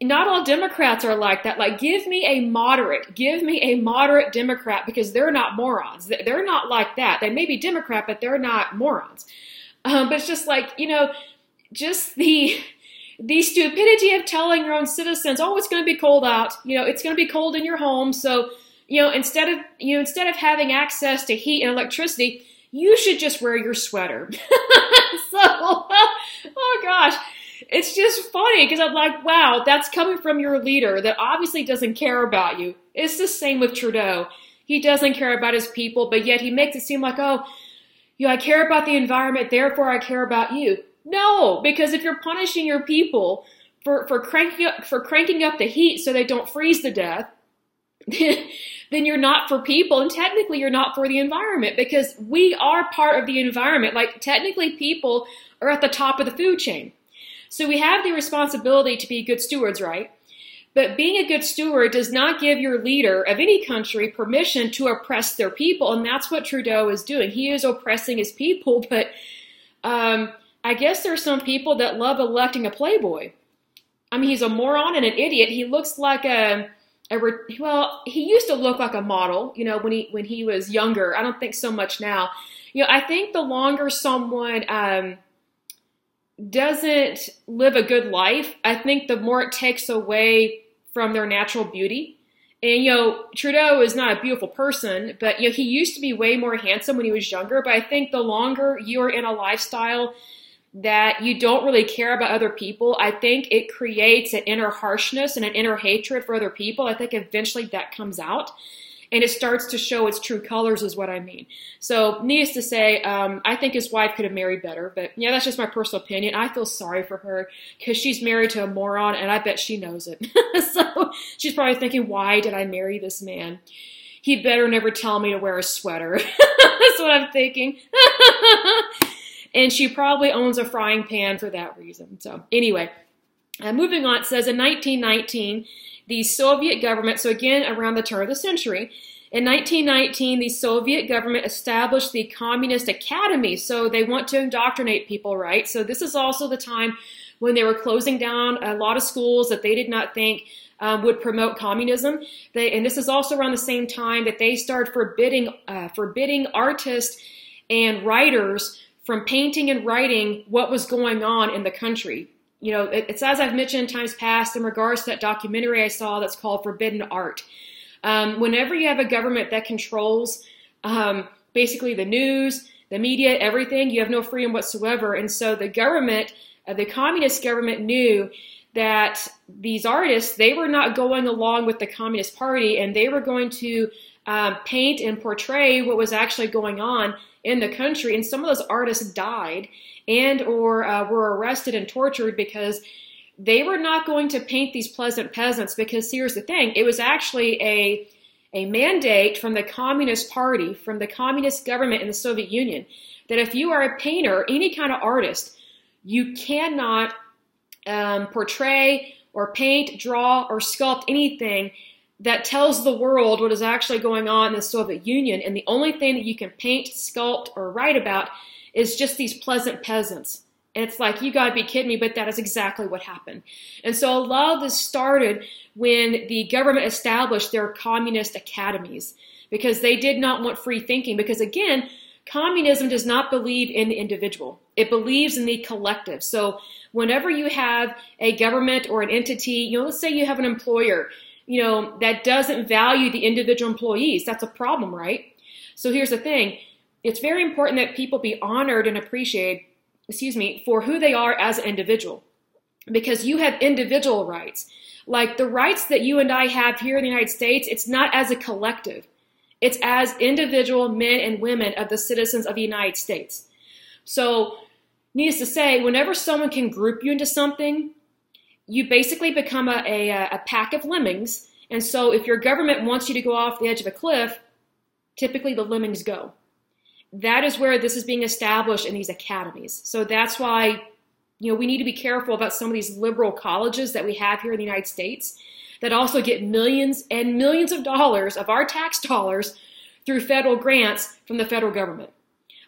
Not all Democrats are like that. Like, give me a moderate, give me a moderate Democrat because they're not morons. They're not like that. They may be Democrat, but they're not morons. Um, but it's just like, you know, just the the stupidity of telling your own citizens, oh, it's going to be cold out. You know, it's going to be cold in your home, so you know, instead of you know, instead of having access to heat and electricity, you should just wear your sweater. [LAUGHS] so, oh gosh, it's just funny because I'm like, wow, that's coming from your leader that obviously doesn't care about you. It's the same with Trudeau. He doesn't care about his people, but yet he makes it seem like, oh, you know, I care about the environment, therefore I care about you. No, because if you're punishing your people for, for cranking up for cranking up the heat so they don't freeze to death, [LAUGHS] then you're not for people and technically you're not for the environment because we are part of the environment. Like technically people are at the top of the food chain. So we have the responsibility to be good stewards, right? But being a good steward does not give your leader of any country permission to oppress their people. And that's what Trudeau is doing. He is oppressing his people, [LAUGHS] but um, I guess there are some people that love electing a playboy. I mean, he's a moron and an idiot. He looks like a a re- well, he used to look like a model, you know, when he when he was younger. I don't think so much now. You know, I think the longer someone um, doesn't live a good life, I think the more it takes away from their natural beauty. And you know, Trudeau is not a beautiful person, but you know, he used to be way more handsome when he was younger. But I think the longer you're in a lifestyle that you don't really care about other people, I think it creates an inner harshness and an inner hatred for other people. I think eventually that comes out and it starts to show its true colors, is what I mean. So, needless to say, um, I think his wife could have married better, but yeah, that's just my personal opinion. I feel sorry for her because she's married to a moron and I bet she knows it. [LAUGHS] so, she's probably thinking, why did I marry this man? He better never tell me to wear a sweater. [LAUGHS] that's what I'm thinking. [LAUGHS] and she probably owns a frying pan for that reason. So, anyway, Uh, moving on, it says in 1919, the Soviet government, so again around the turn of the century, in 1919, the Soviet government established the Communist Academy. So they want to indoctrinate people, right? So this is also the time when they were closing down a lot of schools that they did not think um, would promote communism. They, and this is also around the same time that they started forbidding uh, forbidding artists and writers from painting and writing what was going on in the country. You know, it, it's as I've mentioned times past in regards to that documentary I saw that's called Forbidden Art. Um, whenever you have a government that controls um, basically the news, the media, everything, you have no freedom whatsoever. And so the government, uh, the communist government, knew that these artists they were not going along with the communist party, and they were going to um, paint and portray what was actually going on in the country. And some of those artists died and or uh, were arrested and tortured because they were not going to paint these pleasant peasants because here's the thing it was actually a a mandate from the Communist Party, from the communist government in the Soviet Union, that if you are a painter, any kind of artist, you cannot um, portray or paint, draw, or sculpt anything that tells the world what is actually going on in the Soviet Union. And the only thing that you can paint, sculpt, or write about is just these pleasant peasants. And it's like, you gotta be kidding me, but that is exactly what happened. And so a lot of this started when the government established their communist academies because they did not want free thinking. Because again, communism does not believe in the individual, it believes in the collective. So whenever you have a government or an entity, you know, let's say you have an employer, you know, that doesn't value the individual employees, that's a problem, right? So here's the thing it's very important that people be honored and appreciated excuse me, for who they are as an individual. Because you have individual rights. Like the rights that you and I have here in the United States, it's not as a collective. It's as individual men and women of the citizens of the United States. So, needless to say, whenever someone can group you into something, you basically become a, a, a pack of lemmings. And so, if your government wants you to go off the edge of a cliff, typically the lemmings go that is where this is being established in these academies. So that's why, you know, we need to be careful about some of these liberal colleges that we have here in the United States that also get millions and millions of dollars of our tax dollars through federal grants from the federal government.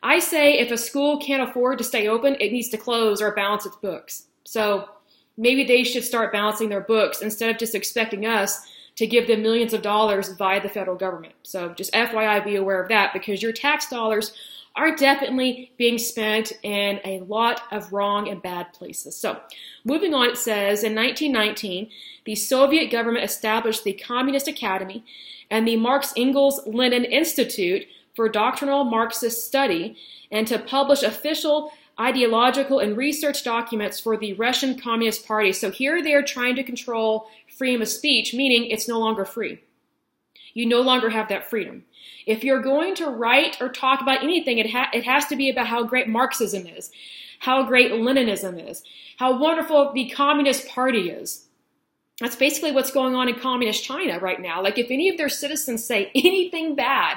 I say if a school can't afford to stay open, it needs to close or balance its books. So maybe they should start balancing their books instead of just expecting us to give them millions of dollars via the federal government. So just FYI, be aware of that because your tax dollars are definitely being spent in a lot of wrong and bad places. So, moving on, it says in 1919, the Soviet government established the Communist Academy and the Marx Engels Lenin Institute for doctrinal Marxist study and to publish official ideological and research documents for the Russian Communist Party. So here they are trying to control freedom of speech, meaning it's no longer free. You no longer have that freedom. If you're going to write or talk about anything, it, ha- it has to be about how great Marxism is, how great Leninism is, how wonderful the Communist Party is. That's basically what's going on in Communist China right now. Like, if any of their citizens say anything bad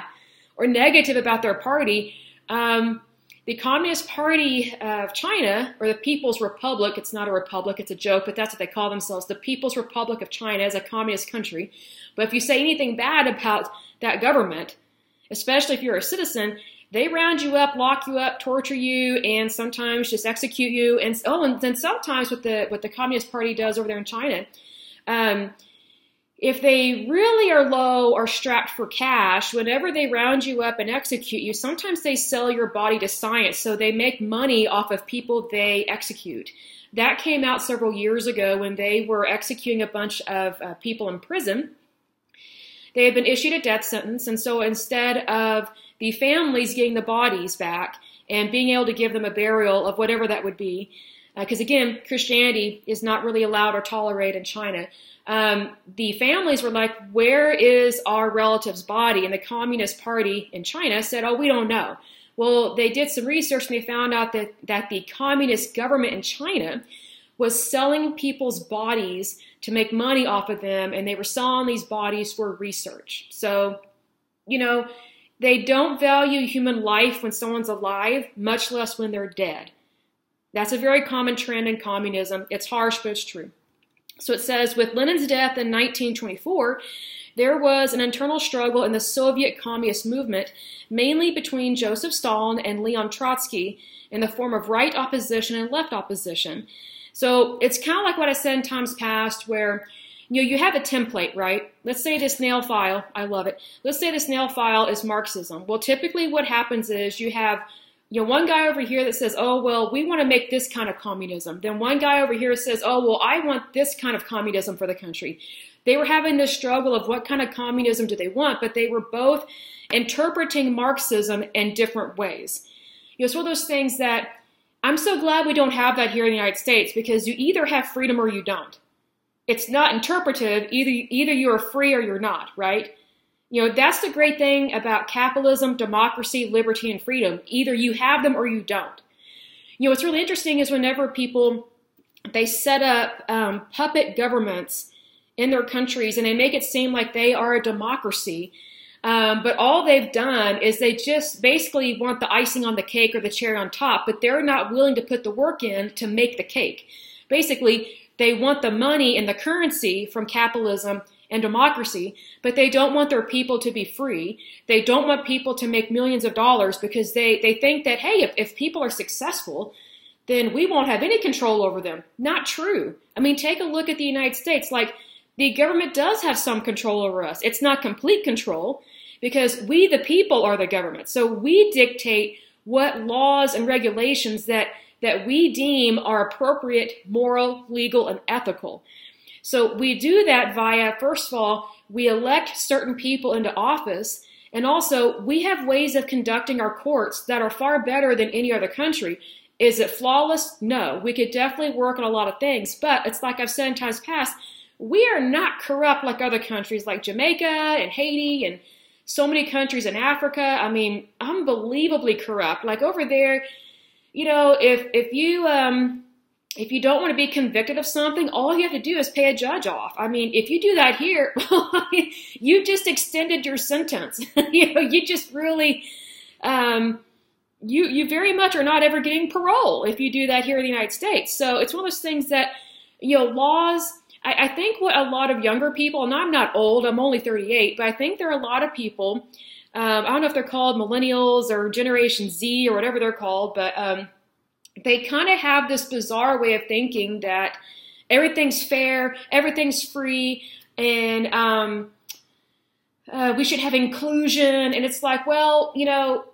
or negative about their party, um, the Communist Party of China, or the People's Republic, it's not a republic, it's a joke, but that's what they call themselves, the People's Republic of China is a communist country. But if you say anything bad about that government, especially if you're a citizen, they round you up, lock you up, torture you, and sometimes just execute you. And oh, and then sometimes what the what the Communist Party does over there in China, um, if they really are low or strapped for cash, whenever they round you up and execute you, sometimes they sell your body to science. So they make money off of people they execute. That came out several years ago when they were executing a bunch of uh, people in prison. They had been issued a death sentence, and so instead of the families getting the bodies back and being able to give them a burial of whatever that would be, because uh, again, Christianity is not really allowed or tolerated in China um, the families were like, Where is our relative's body? And the Communist Party in China said, Oh, we don't know. Well, they did some research and they found out that, that the communist government in China was selling people's bodies to make money off of them, and they were selling these bodies for research. So, you know, they don't value human life when someone's alive, much less when they're dead. That's a very common trend in communism. It's harsh, but it's true. So it says with Lenin's death in 1924, there was an internal struggle in the Soviet communist movement, mainly between Joseph Stalin and Leon Trotsky, in the form of right opposition and left opposition. So it's kind of like what I said in times past, where you know you have a template, right? Let's say this nail file, I love it. Let's say this nail file is Marxism. Well, typically what happens is you have you know one guy over here that says, "Oh, well, we want to make this kind of communism." Then one guy over here says, "Oh, well, I want this kind of communism for the country." They were having this struggle of what kind of communism do they want, but they were both interpreting Marxism in different ways. You know, it's one of those things that I'm so glad we don't have that here in the United States because you either have freedom or you don't. It's not interpretive, either either you're free or you're not, right? You know, that's the great thing about capitalism, democracy, liberty, and freedom. Either you have them or you don't. You know, what's really interesting is whenever people they set up um, puppet governments in their countries and they make it seem like they are a democracy. Um, but all they've done is they just basically want the icing on the cake or the cherry on top, but they're not willing to put the work in to make the cake. Basically, they want the money and the currency from capitalism and democracy, but they don't want their people to be free. They don't want people to make millions of dollars because they, they think that, hey, if, if people are successful, then we won't have any control over them. Not true. I mean, take a look at the United States. Like, the government does have some control over us. It's not complete control because we, the people, are the government. So we dictate what laws and regulations that, that we deem are appropriate, moral, legal, and ethical. So we do that via, first of all, we elect certain people into office. And also, we have ways of conducting our courts that are far better than any other country. Is it flawless? No. We could definitely work on a lot of things, but it's like I've said in times past, we are not corrupt like other countries like Jamaica and Haiti and so many countries in Africa. I mean, unbelievably corrupt. Like over there, you know, if if you um if you don't want to be convicted of something, all you have to do is pay a judge off. I mean, if you do that here, [LAUGHS] you just extended your sentence. [LAUGHS] you know, you just really um you you very much are not ever getting parole if you do that here in the United States. So it's one of those things that you know laws I, I think what a lot of younger people, and I'm not old, I'm only 38, but I think there are a lot of people. Um, I don't know if they're called millennials or Generation Z or whatever they're called, but um, they kind of have this bizarre way of thinking that everything's fair, everything's free, and um, uh, we should have inclusion. And it's like, well, you know,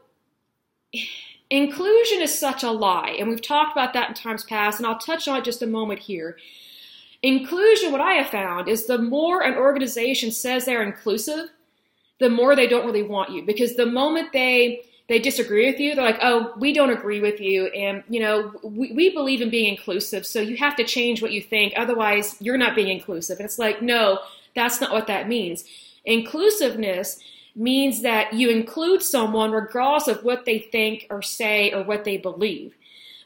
inclusion is such a lie. And we've talked about that in times past, and I'll touch on it just a moment here. Inclusion, what I have found, is the more an organization says they're inclusive, the more they don't really want you. Because the moment they they disagree with you, they're like, oh, we don't agree with you. And, you know, we, we believe in being inclusive, so you have to change what you think. Otherwise, you're not being inclusive. And it's like, no, that's not what that means. Inclusiveness means that you include someone regardless of what they think or say or what they believe.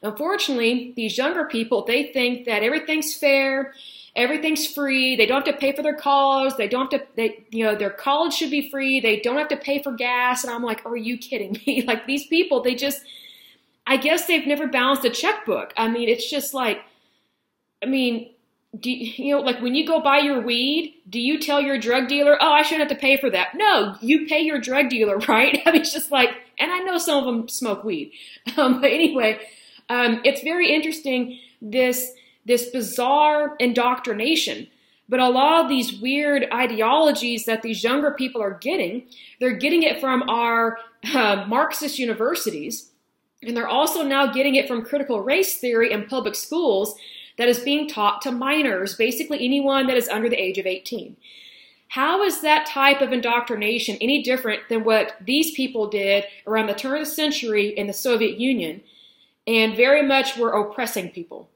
Unfortunately, these younger people, they think that everything's fair, everything's free. They don't have to pay for their college. They don't have to, they, you know, their college should be free. They don't have to pay for gas. And I'm like, are you kidding me? [LAUGHS] like these people, they just, I guess they've never balanced a checkbook. I mean, it's just like, I mean, do you, you know, like when you go buy your weed, do you tell your drug dealer, oh, I shouldn't have to pay for that? No, you pay your drug dealer, [LAUGHS] right? I mean, it's just like, and I know some of them smoke weed. [LAUGHS] Um, but anyway, um, it's very interesting this this bizarre indoctrination. But a lot of these weird ideologies that these younger people are getting, they're getting it from our uh, Marxist universities, and they're also now getting it from critical race theory in public schools that is being taught to minors, basically anyone that is under the age of 18. How is that type of indoctrination any different than what these people did around the turn of the century in the Soviet Union? and very much we're oppressing people.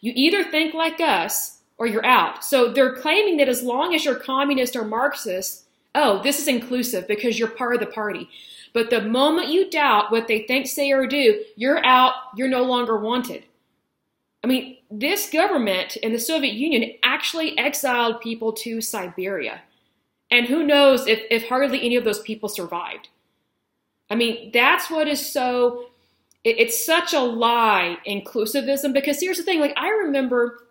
You either think like us or you're out. So they're claiming that as long as you're communist or Marxist, oh, this is inclusive because you're part of the party. But the moment you doubt what they think, say, or do, you're out, you're no longer wanted. I mean, this government in the Soviet Union actually exiled people to Siberia. And who knows if, if hardly any of those people survived. I mean, that's what is so it, it's such a lie, inclusivism, because here's the thing like, I remember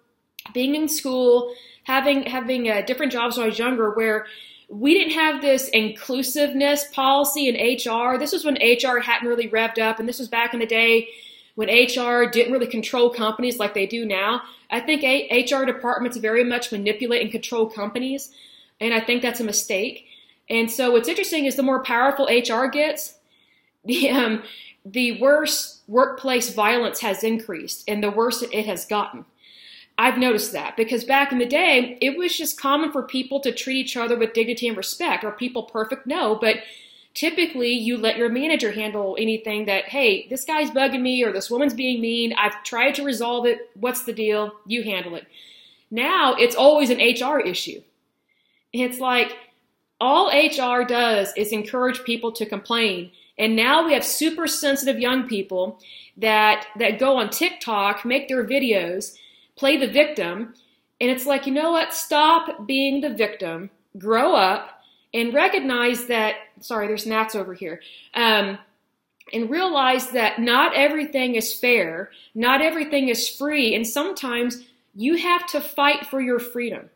being in school, having having uh, different jobs when I was younger, where we didn't have this inclusiveness policy in HR. This was when HR hadn't really revved up, and this was back in the day when HR didn't really control companies like they do now. I think HR departments very much manipulate and control companies, and I think that's a mistake. And so what's interesting is the more powerful HR gets, [LAUGHS] the um, the worse workplace violence has increased, and the worse it has gotten. I've noticed that because back in the day, it was just common for people to treat each other with dignity and respect. Are people perfect? No, but typically you let your manager handle anything that, hey, this guy's bugging me or this woman's being mean. I've tried to resolve it. What's the deal? You handle it. Now it's always an HR issue. It's like all HR does is encourage people to complain. And now we have super sensitive young people that that go on TikTok, make their videos, play the victim, and it's like, you know what? Stop being the victim, grow up, and recognize that, sorry, there's gnats over here. Um, and realize that not everything is fair, not everything is free, and sometimes you have to fight for your freedom.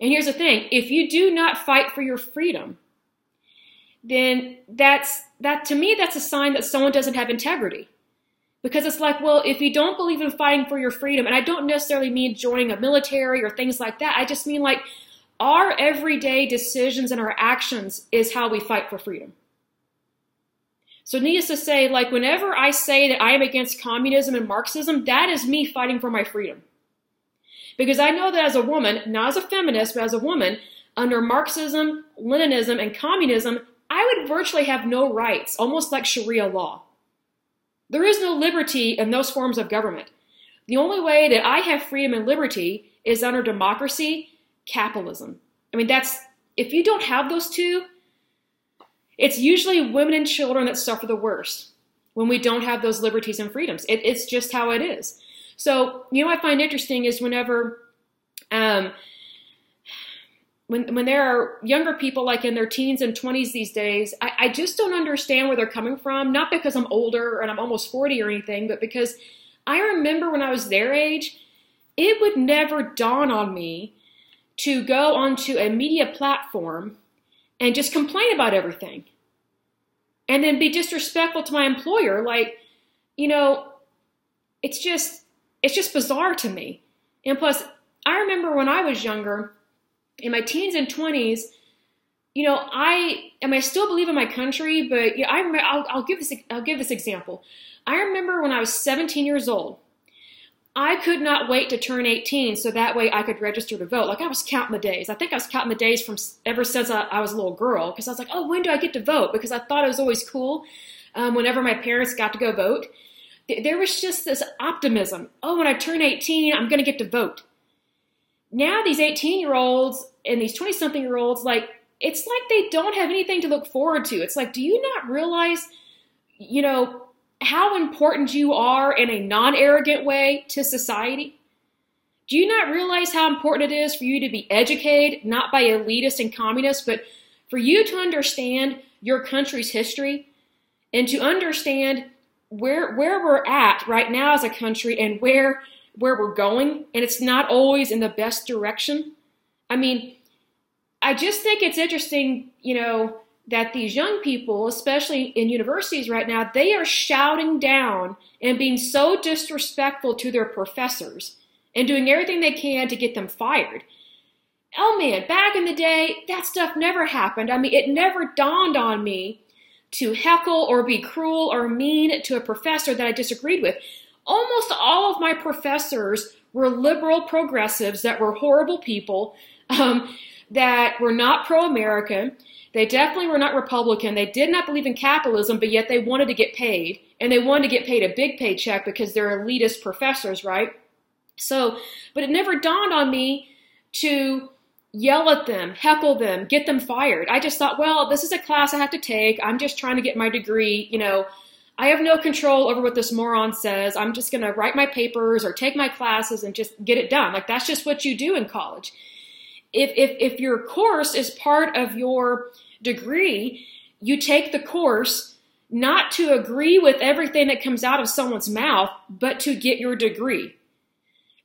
And here's the thing if you do not fight for your freedom, then that's that to me that's a sign that someone doesn't have integrity. Because it's like, well, if you don't believe in fighting for your freedom, and I don't necessarily mean joining a military or things like that, I just mean like our everyday decisions and our actions is how we fight for freedom. So, needless to say, like, whenever I say that I am against communism and Marxism, that is me fighting for my freedom. Because I know that as a woman, not as a feminist, but as a woman, under Marxism, Leninism, and communism, I would virtually have no rights, almost like Sharia law. There is no liberty in those forms of government. The only way that I have freedom and liberty is under democracy capitalism. I mean, that's, if you don't have those two, it's usually women and children that suffer the worst when we don't have those liberties and freedoms. It, it's just how it is. So, you know, I find interesting is whenever, um, when when there are younger people like in their teens and 20s these days, I, I just don't understand where they're coming from. Not because I'm older and I'm almost 40 or anything, but because I remember when I was their age, it would never dawn on me to go onto a media platform and just complain about everything and then be disrespectful to my employer like you know it's just it's just bizarre to me and plus i remember when i was younger in my teens and 20s you know i am i still believe in my country but yeah i remember I'll, I'll give this i'll give this example i remember when i was 17 years old I could not wait to turn 18 so that way I could register to vote. Like I was counting the days. I think I was counting the days from ever since I, I was a little girl because I was like, oh, when do I get to vote? Because I thought it was always cool um, whenever my parents got to go vote. There was just this optimism. Oh, when I turn 18, I'm going to get to vote. Now these 18 year olds and these 20 something year olds, like, it's like they don't have anything to look forward to. It's like, do you not realize, you know, how important you are in a non arrogant way to society? Do you not realize how important it is for you to be educated, not by elitists and communists, but for you to understand your country's history and to understand where where we're at right now as a country and where where we're going and it's not always in the best direction. I mean, I just think it's interesting, you know, that these young people, especially in universities right now, they are shouting down and being so disrespectful to their professors and doing everything they can to get them fired. Oh man, back in the day, that stuff never happened. I mean, it never dawned on me to heckle or be cruel or mean to a professor that I disagreed with. Almost all of my professors were liberal progressives that were horrible people, um, that were not pro American they definitely were not Republican. They did not believe in capitalism, but yet they wanted to get paid. And they wanted to get paid a big paycheck because they're elitist professors, right? So, but it never dawned on me to yell at them, heckle them, get them fired. I just thought, well, this is a class I have to take. I'm just trying to get my degree. You know, I have no control over what this moron says. I'm just going to write my papers or take my classes and just get it done. Like that's just what you do in college. If if if your course is part of your degree, you take the course not to agree with everything that comes out of someone's mouth, but to get your degree.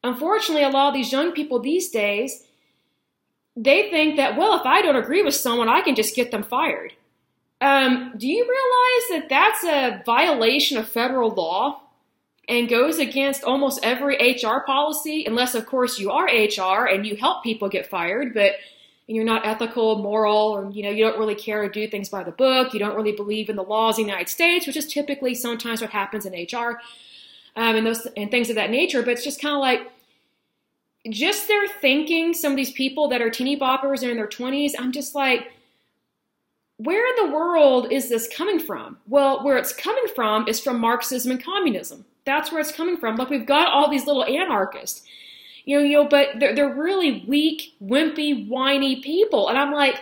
unfortunately, a lot of these young people these days, they think that, well, if I don't agree with someone, I can just get them fired. Um, do you realize that that's a violation of federal law and goes against almost every HR policy, unless, of course, you are HR and you help people get fired, but you're not ethical, moral, or you know you don't really care to do things by the book. You don't really believe in the laws of the United States, which is typically sometimes what happens in HR um, and those and things of that nature. But it's just kind of like just their thinking. Some of these people that are teeny boppers and in their twenties, I'm just like, where in the world is this coming from? Well, where it's coming from is from Marxism and communism. That's where it's coming from. Like we've got all these little anarchists, you know, you know, but they're, they're really weak, wimpy, whiny people, and I'm like,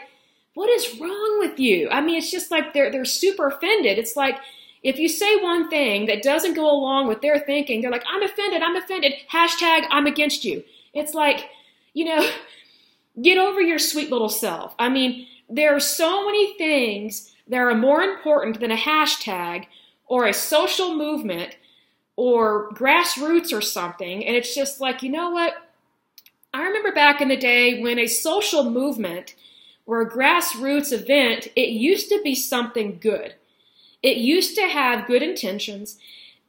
what is wrong with you? I mean, it's just like they're they're super offended. It's like if you say one thing that doesn't go along with their thinking, they're like, I'm offended, I'm offended, hashtag I'm against you. It's like, you know, [LAUGHS] get over your sweet little self. I mean, there are so many things that are more important than a hashtag or a social movement or grassroots or something. And it's just like, you know what? I remember back in the day when a social movement or a grassroots event, it used to be something good. It used to have good intentions,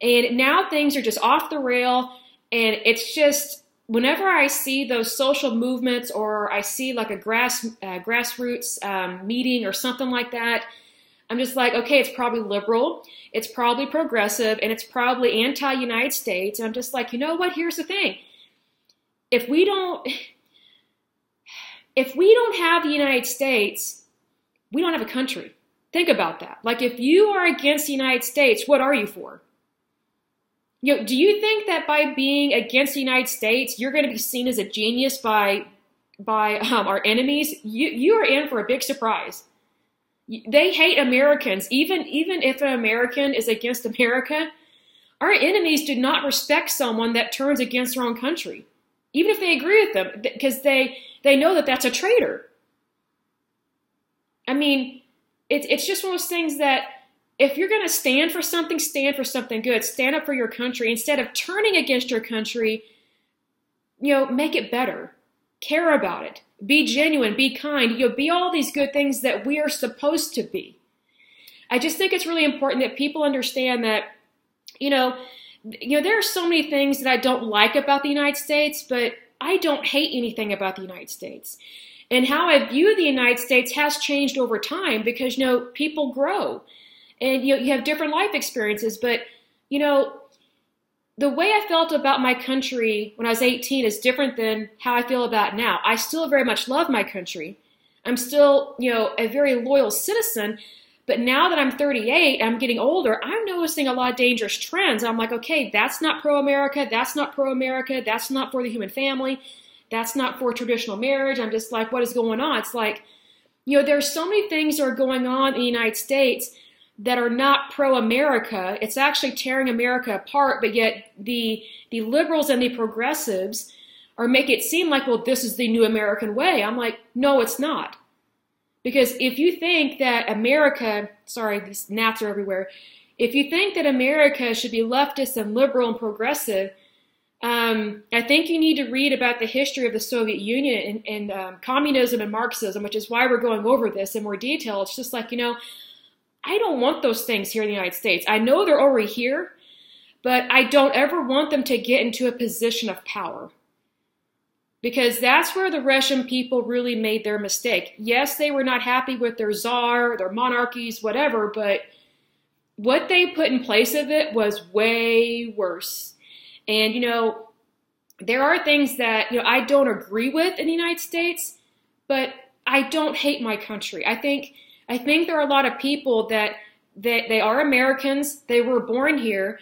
and now things are just off the rail, and it's just whenever I see those social movements or I see like a grass uh, grassroots um, meeting or something like that, I'm just like, okay, it's probably liberal, it's probably progressive, and it's probably anti-United States. And I'm just like, you know what? Here's the thing: if we don't, if we don't have the United States, we don't have a country. Think about that. Like, if you are against the United States, what are you for? You know, do you think that by being against the United States, you're going to be seen as a genius by by um, our enemies? You you are in for a big surprise. They hate Americans, even even if an American is against America. Our enemies do not respect someone that turns against their own country, even if they agree with them, because they they know that that's a traitor. I mean, it's it's just one of those things that if you're going to stand for something, stand for something good. Stand up for your country instead of turning against your country. You know, make it better. Care about it. Be genuine. Be kind. You know, be all these good things that we are supposed to be. I just think it's really important that people understand that, you know, you know, there are so many things that I don't like about the United States, but I don't hate anything about the United States. And how I view the United States has changed over time because, you know, people grow and you, know, you have different life experiences. But, you know, the way I felt about my country when I was 18 is different than how I feel about now. I still very much love my country. I'm still, you know, a very loyal citizen. But now that I'm 38, I'm getting older, I'm noticing a lot of dangerous trends. I'm like, okay, that's not pro America. That's not pro America. That's not for the human family that's not for traditional marriage. I'm just like, what is going on? It's like, you know, there's so many things that are going on in the United States that are not pro America. It's actually tearing America apart, but yet the the liberals and the progressives are make it seem like, well, this is the new American way. I'm like, no, it's not. Because if you think that America, sorry, these gnats are everywhere. If you think that America should be leftist and liberal and progressive, um, I think you need to read about the history of the Soviet Union and, and um, communism and Marxism, which is why we're going over this in more detail. It's just like, you know, I don't want those things here in the United States. I know they're already here, but I don't ever want them to get into a position of power. Because that's where the Russian people really made their mistake. Yes, they were not happy with their czar, their monarchies, whatever, but what they put in place of it was way worse and, you know, there are things that, you know, I don't agree with in the United States, but I don't hate my country. I think I think there are a lot of people that that they are Americans, they were born here,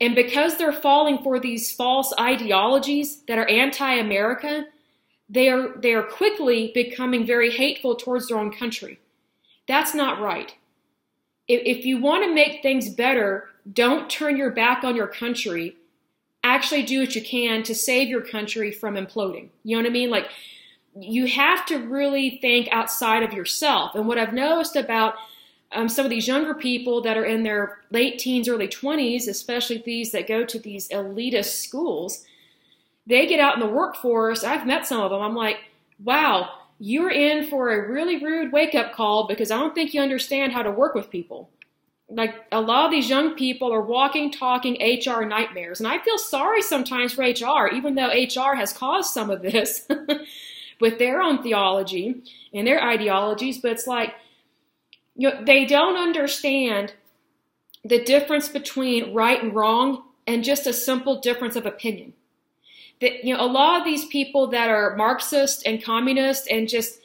and because they're falling for these false ideologies that are anti-America, they are they are quickly becoming very hateful towards their own country. That's not right. If, if you want to make things better, don't turn your back on your country actually do what you can to save your country from imploding. You know what I mean? Like, you have to really think outside of yourself. And what I've noticed about um, some of these younger people that are in their late teens, early 20s, especially these that go to these elitist schools, they get out in the workforce. I've met some of them. I'm like, wow, you're in for a really rude wake up call because I don't think you understand how to work with people. Like a lot of these young people are walking, talking HR nightmares. And I feel sorry sometimes for HR, even though HR has caused some of this [LAUGHS] with their own theology and their ideologies. But it's like, you know, they don't understand the difference between right and wrong and just a simple difference of opinion that you know a lot of these people that are Marxist and communist and just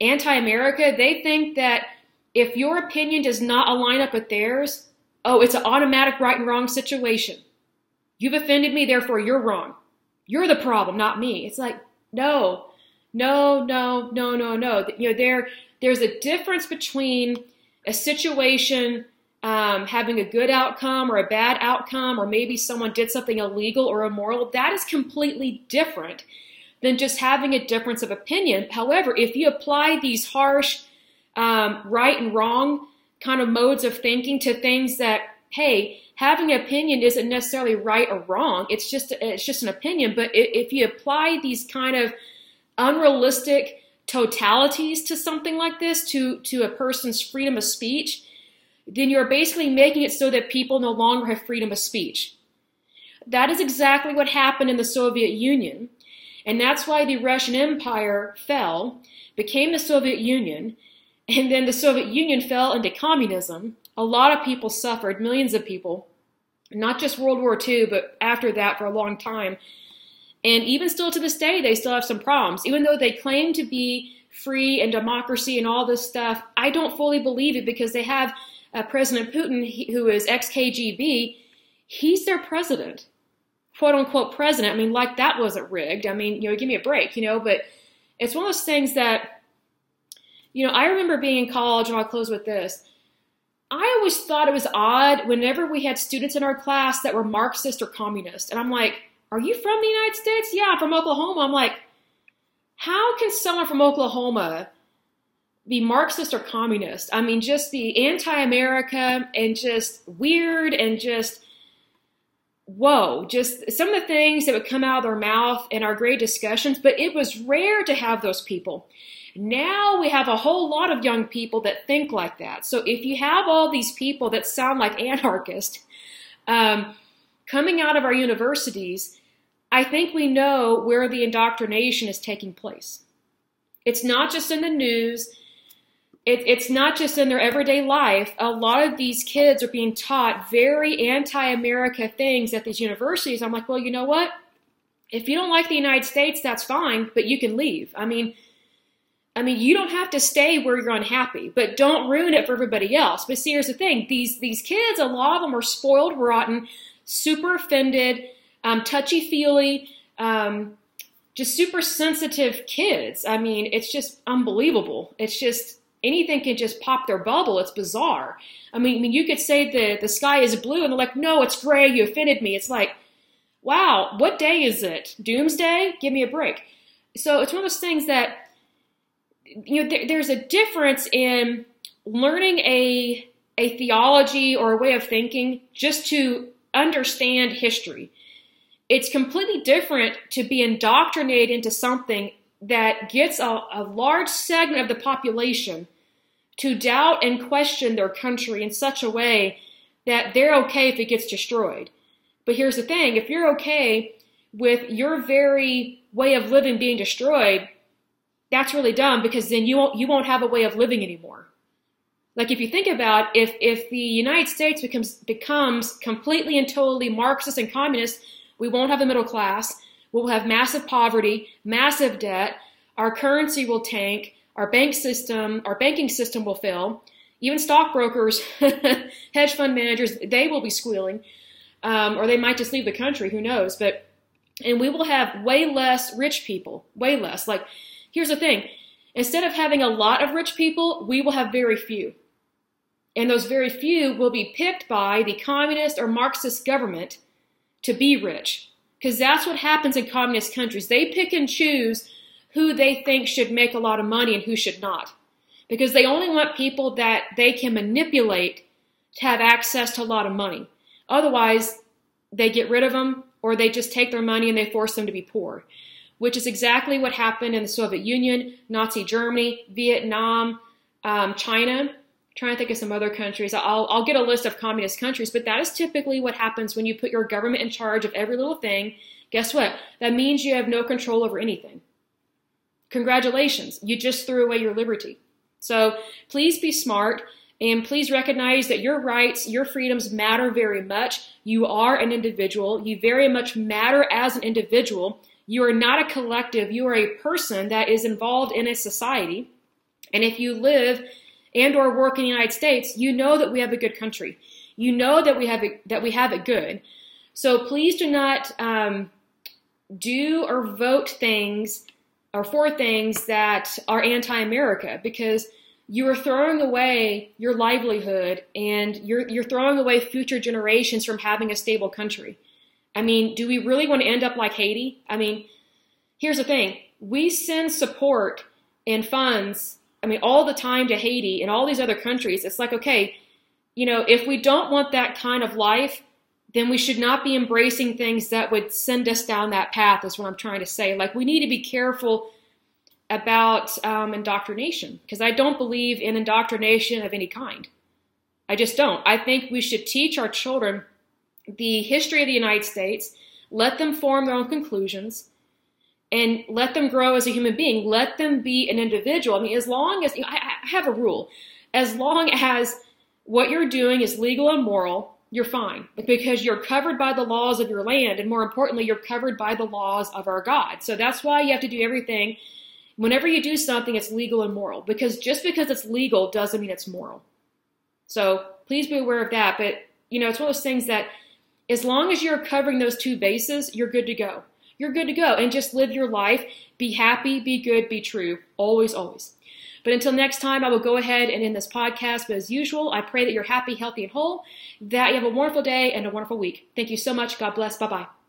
anti-America, they think that if your opinion does not align up with theirs, oh, it's an automatic right and wrong situation. You've offended me, therefore you're wrong. You're the problem, not me. It's like no, no, no, no, no, no. You know there there's a difference between a situation um, having a good outcome or a bad outcome, or maybe someone did something illegal or immoral, that is completely different than just having a difference of opinion. However, if you apply these harsh um, right and wrong kind of modes of thinking to things that, hey, having an opinion isn't necessarily right or wrong. It's just it's just an opinion. But if you apply these kind of unrealistic totalities to something like this, to to a person's freedom of speech, then you're basically making it so that people no longer have freedom of speech. That is exactly what happened in the Soviet Union. And that's why the Russian Empire fell, became the Soviet Union, and then the Soviet Union fell into communism. A lot of people suffered, millions of people, not just World War II, but after that for a long time. And even still to this day, they still have some problems. Even though they claim to be free and democracy and all this stuff, I don't fully believe it because they have uh, President Putin, who is ex KGB, he's their president, quote unquote president. I mean, like that wasn't rigged. I mean, you know, give me a break, you know, but it's one of those things that, you know, I remember being in college, and I'll close with this. I always thought it was odd whenever we had students in our class that were Marxist or communist. And I'm like, are you from the United States? Yeah, I'm from Oklahoma. I'm like, how can someone from Oklahoma be Marxist or communist. I mean, just be anti America and just weird and just whoa, just some of the things that would come out of their mouth in our great discussions, but it was rare to have those people. Now we have a whole lot of young people that think like that. So if you have all these people that sound like anarchists um, coming out of our universities, I think we know where the indoctrination is taking place. It's not just in the news it, it's not just in their everyday life. A lot of these kids are being taught very anti America things at these universities. I'm like, well, you know what? If you don't like the United States, that's fine, but you can leave. I mean, I mean, you don't have to stay where you're unhappy, but don't ruin it for everybody else. But see, here's the thing: these these kids, a lot of them are spoiled, rotten, super offended, um, touchy feely, um, just super sensitive kids. I mean, it's just unbelievable. It's just anything can just pop their bubble. It's bizarre. I mean, I mean, you could say the the sky is blue, and they're like, "No, it's gray. You offended me." It's like, wow, what day is it? Doomsday? Give me a break. So it's one of those things that you know. There, there's a difference in learning a a theology or a way of thinking just to understand history. It's completely different to be indoctrinated into something that gets a, a large segment of the population to doubt and question their country in such a way that they're okay if it gets destroyed. But here's the thing if you're okay with your very way of living being destroyed, that's really dumb because then you won't you won't have a way of living anymore. Like if you think about if if the United States becomes becomes completely and totally Marxist and communist, we won't have a middle class. We'll have massive poverty, massive debt. Our currency will tank. Our bank system, our banking system will fail. Even stockbrokers, [LAUGHS] hedge fund managers, they will be squealing, um, or they might just leave the country. Who knows? But and we will have way less rich people, way less. Like, here's the thing: instead of having a lot of rich people, we will have very few. And those very few will be picked by the communist or Marxist government to be rich. Because that's what happens in communist countries. They pick and choose who they think should make a lot of money and who should not. Because they only want people that they can manipulate to have access to a lot of money. Otherwise, they get rid of them or they just take their money and they force them to be poor, which is exactly what happened in the Soviet Union, Nazi Germany, Vietnam, um, China. Trying to think of some other countries. I'll, I'll get a list of communist countries, but that is typically what happens when you put your government in charge of every little thing. Guess what? That means you have no control over anything. Congratulations, you just threw away your liberty. So please be smart. And please recognize that your rights, your freedoms matter very much. You are an individual. You very much matter as an individual. You are not a collective. You are a person that is involved in a society. And if you live and or work in the United States, you know that we have a good country. You know that we have it, that we have it good. So please do not um, do or vote things or for things that are anti-America because – you are throwing away your livelihood and you're, you're throwing away future generations from having a stable country. I mean, do we really want to end up like Haiti? I mean, here's the thing we send support and funds, I mean, all the time to Haiti and all these other countries. It's like, okay, you know, if we don't want that kind of life, then we should not be embracing things that would send us down that path, is what I'm trying to say. Like, we need to be careful about um, indoctrination because I don't believe in indoctrination of any kind. I just don't. I think we should teach our children the history of the United States, let them form their own conclusions, and let them grow as a human being. Let them be an individual. I mean, as long as you know, I, I have a rule, as long as what you're doing is legal and moral, you're fine because you're covered by the laws of your land, and more importantly, you're covered by the laws of our God. So that's why you have to do everything whenever you do something, it's legal and moral because just because it's legal doesn't mean it's moral. So please be aware of that. But, you know, it's one of those things that as long as you're covering those two bases, you're good to go. You're good to go and just live your life. Be happy, be good, be true. Always, always. But until next time, I will go ahead and end this podcast. But as usual, I pray that you're happy, healthy, and whole, that you have a wonderful day and a wonderful week. Thank you so much. God bless. Bye bye.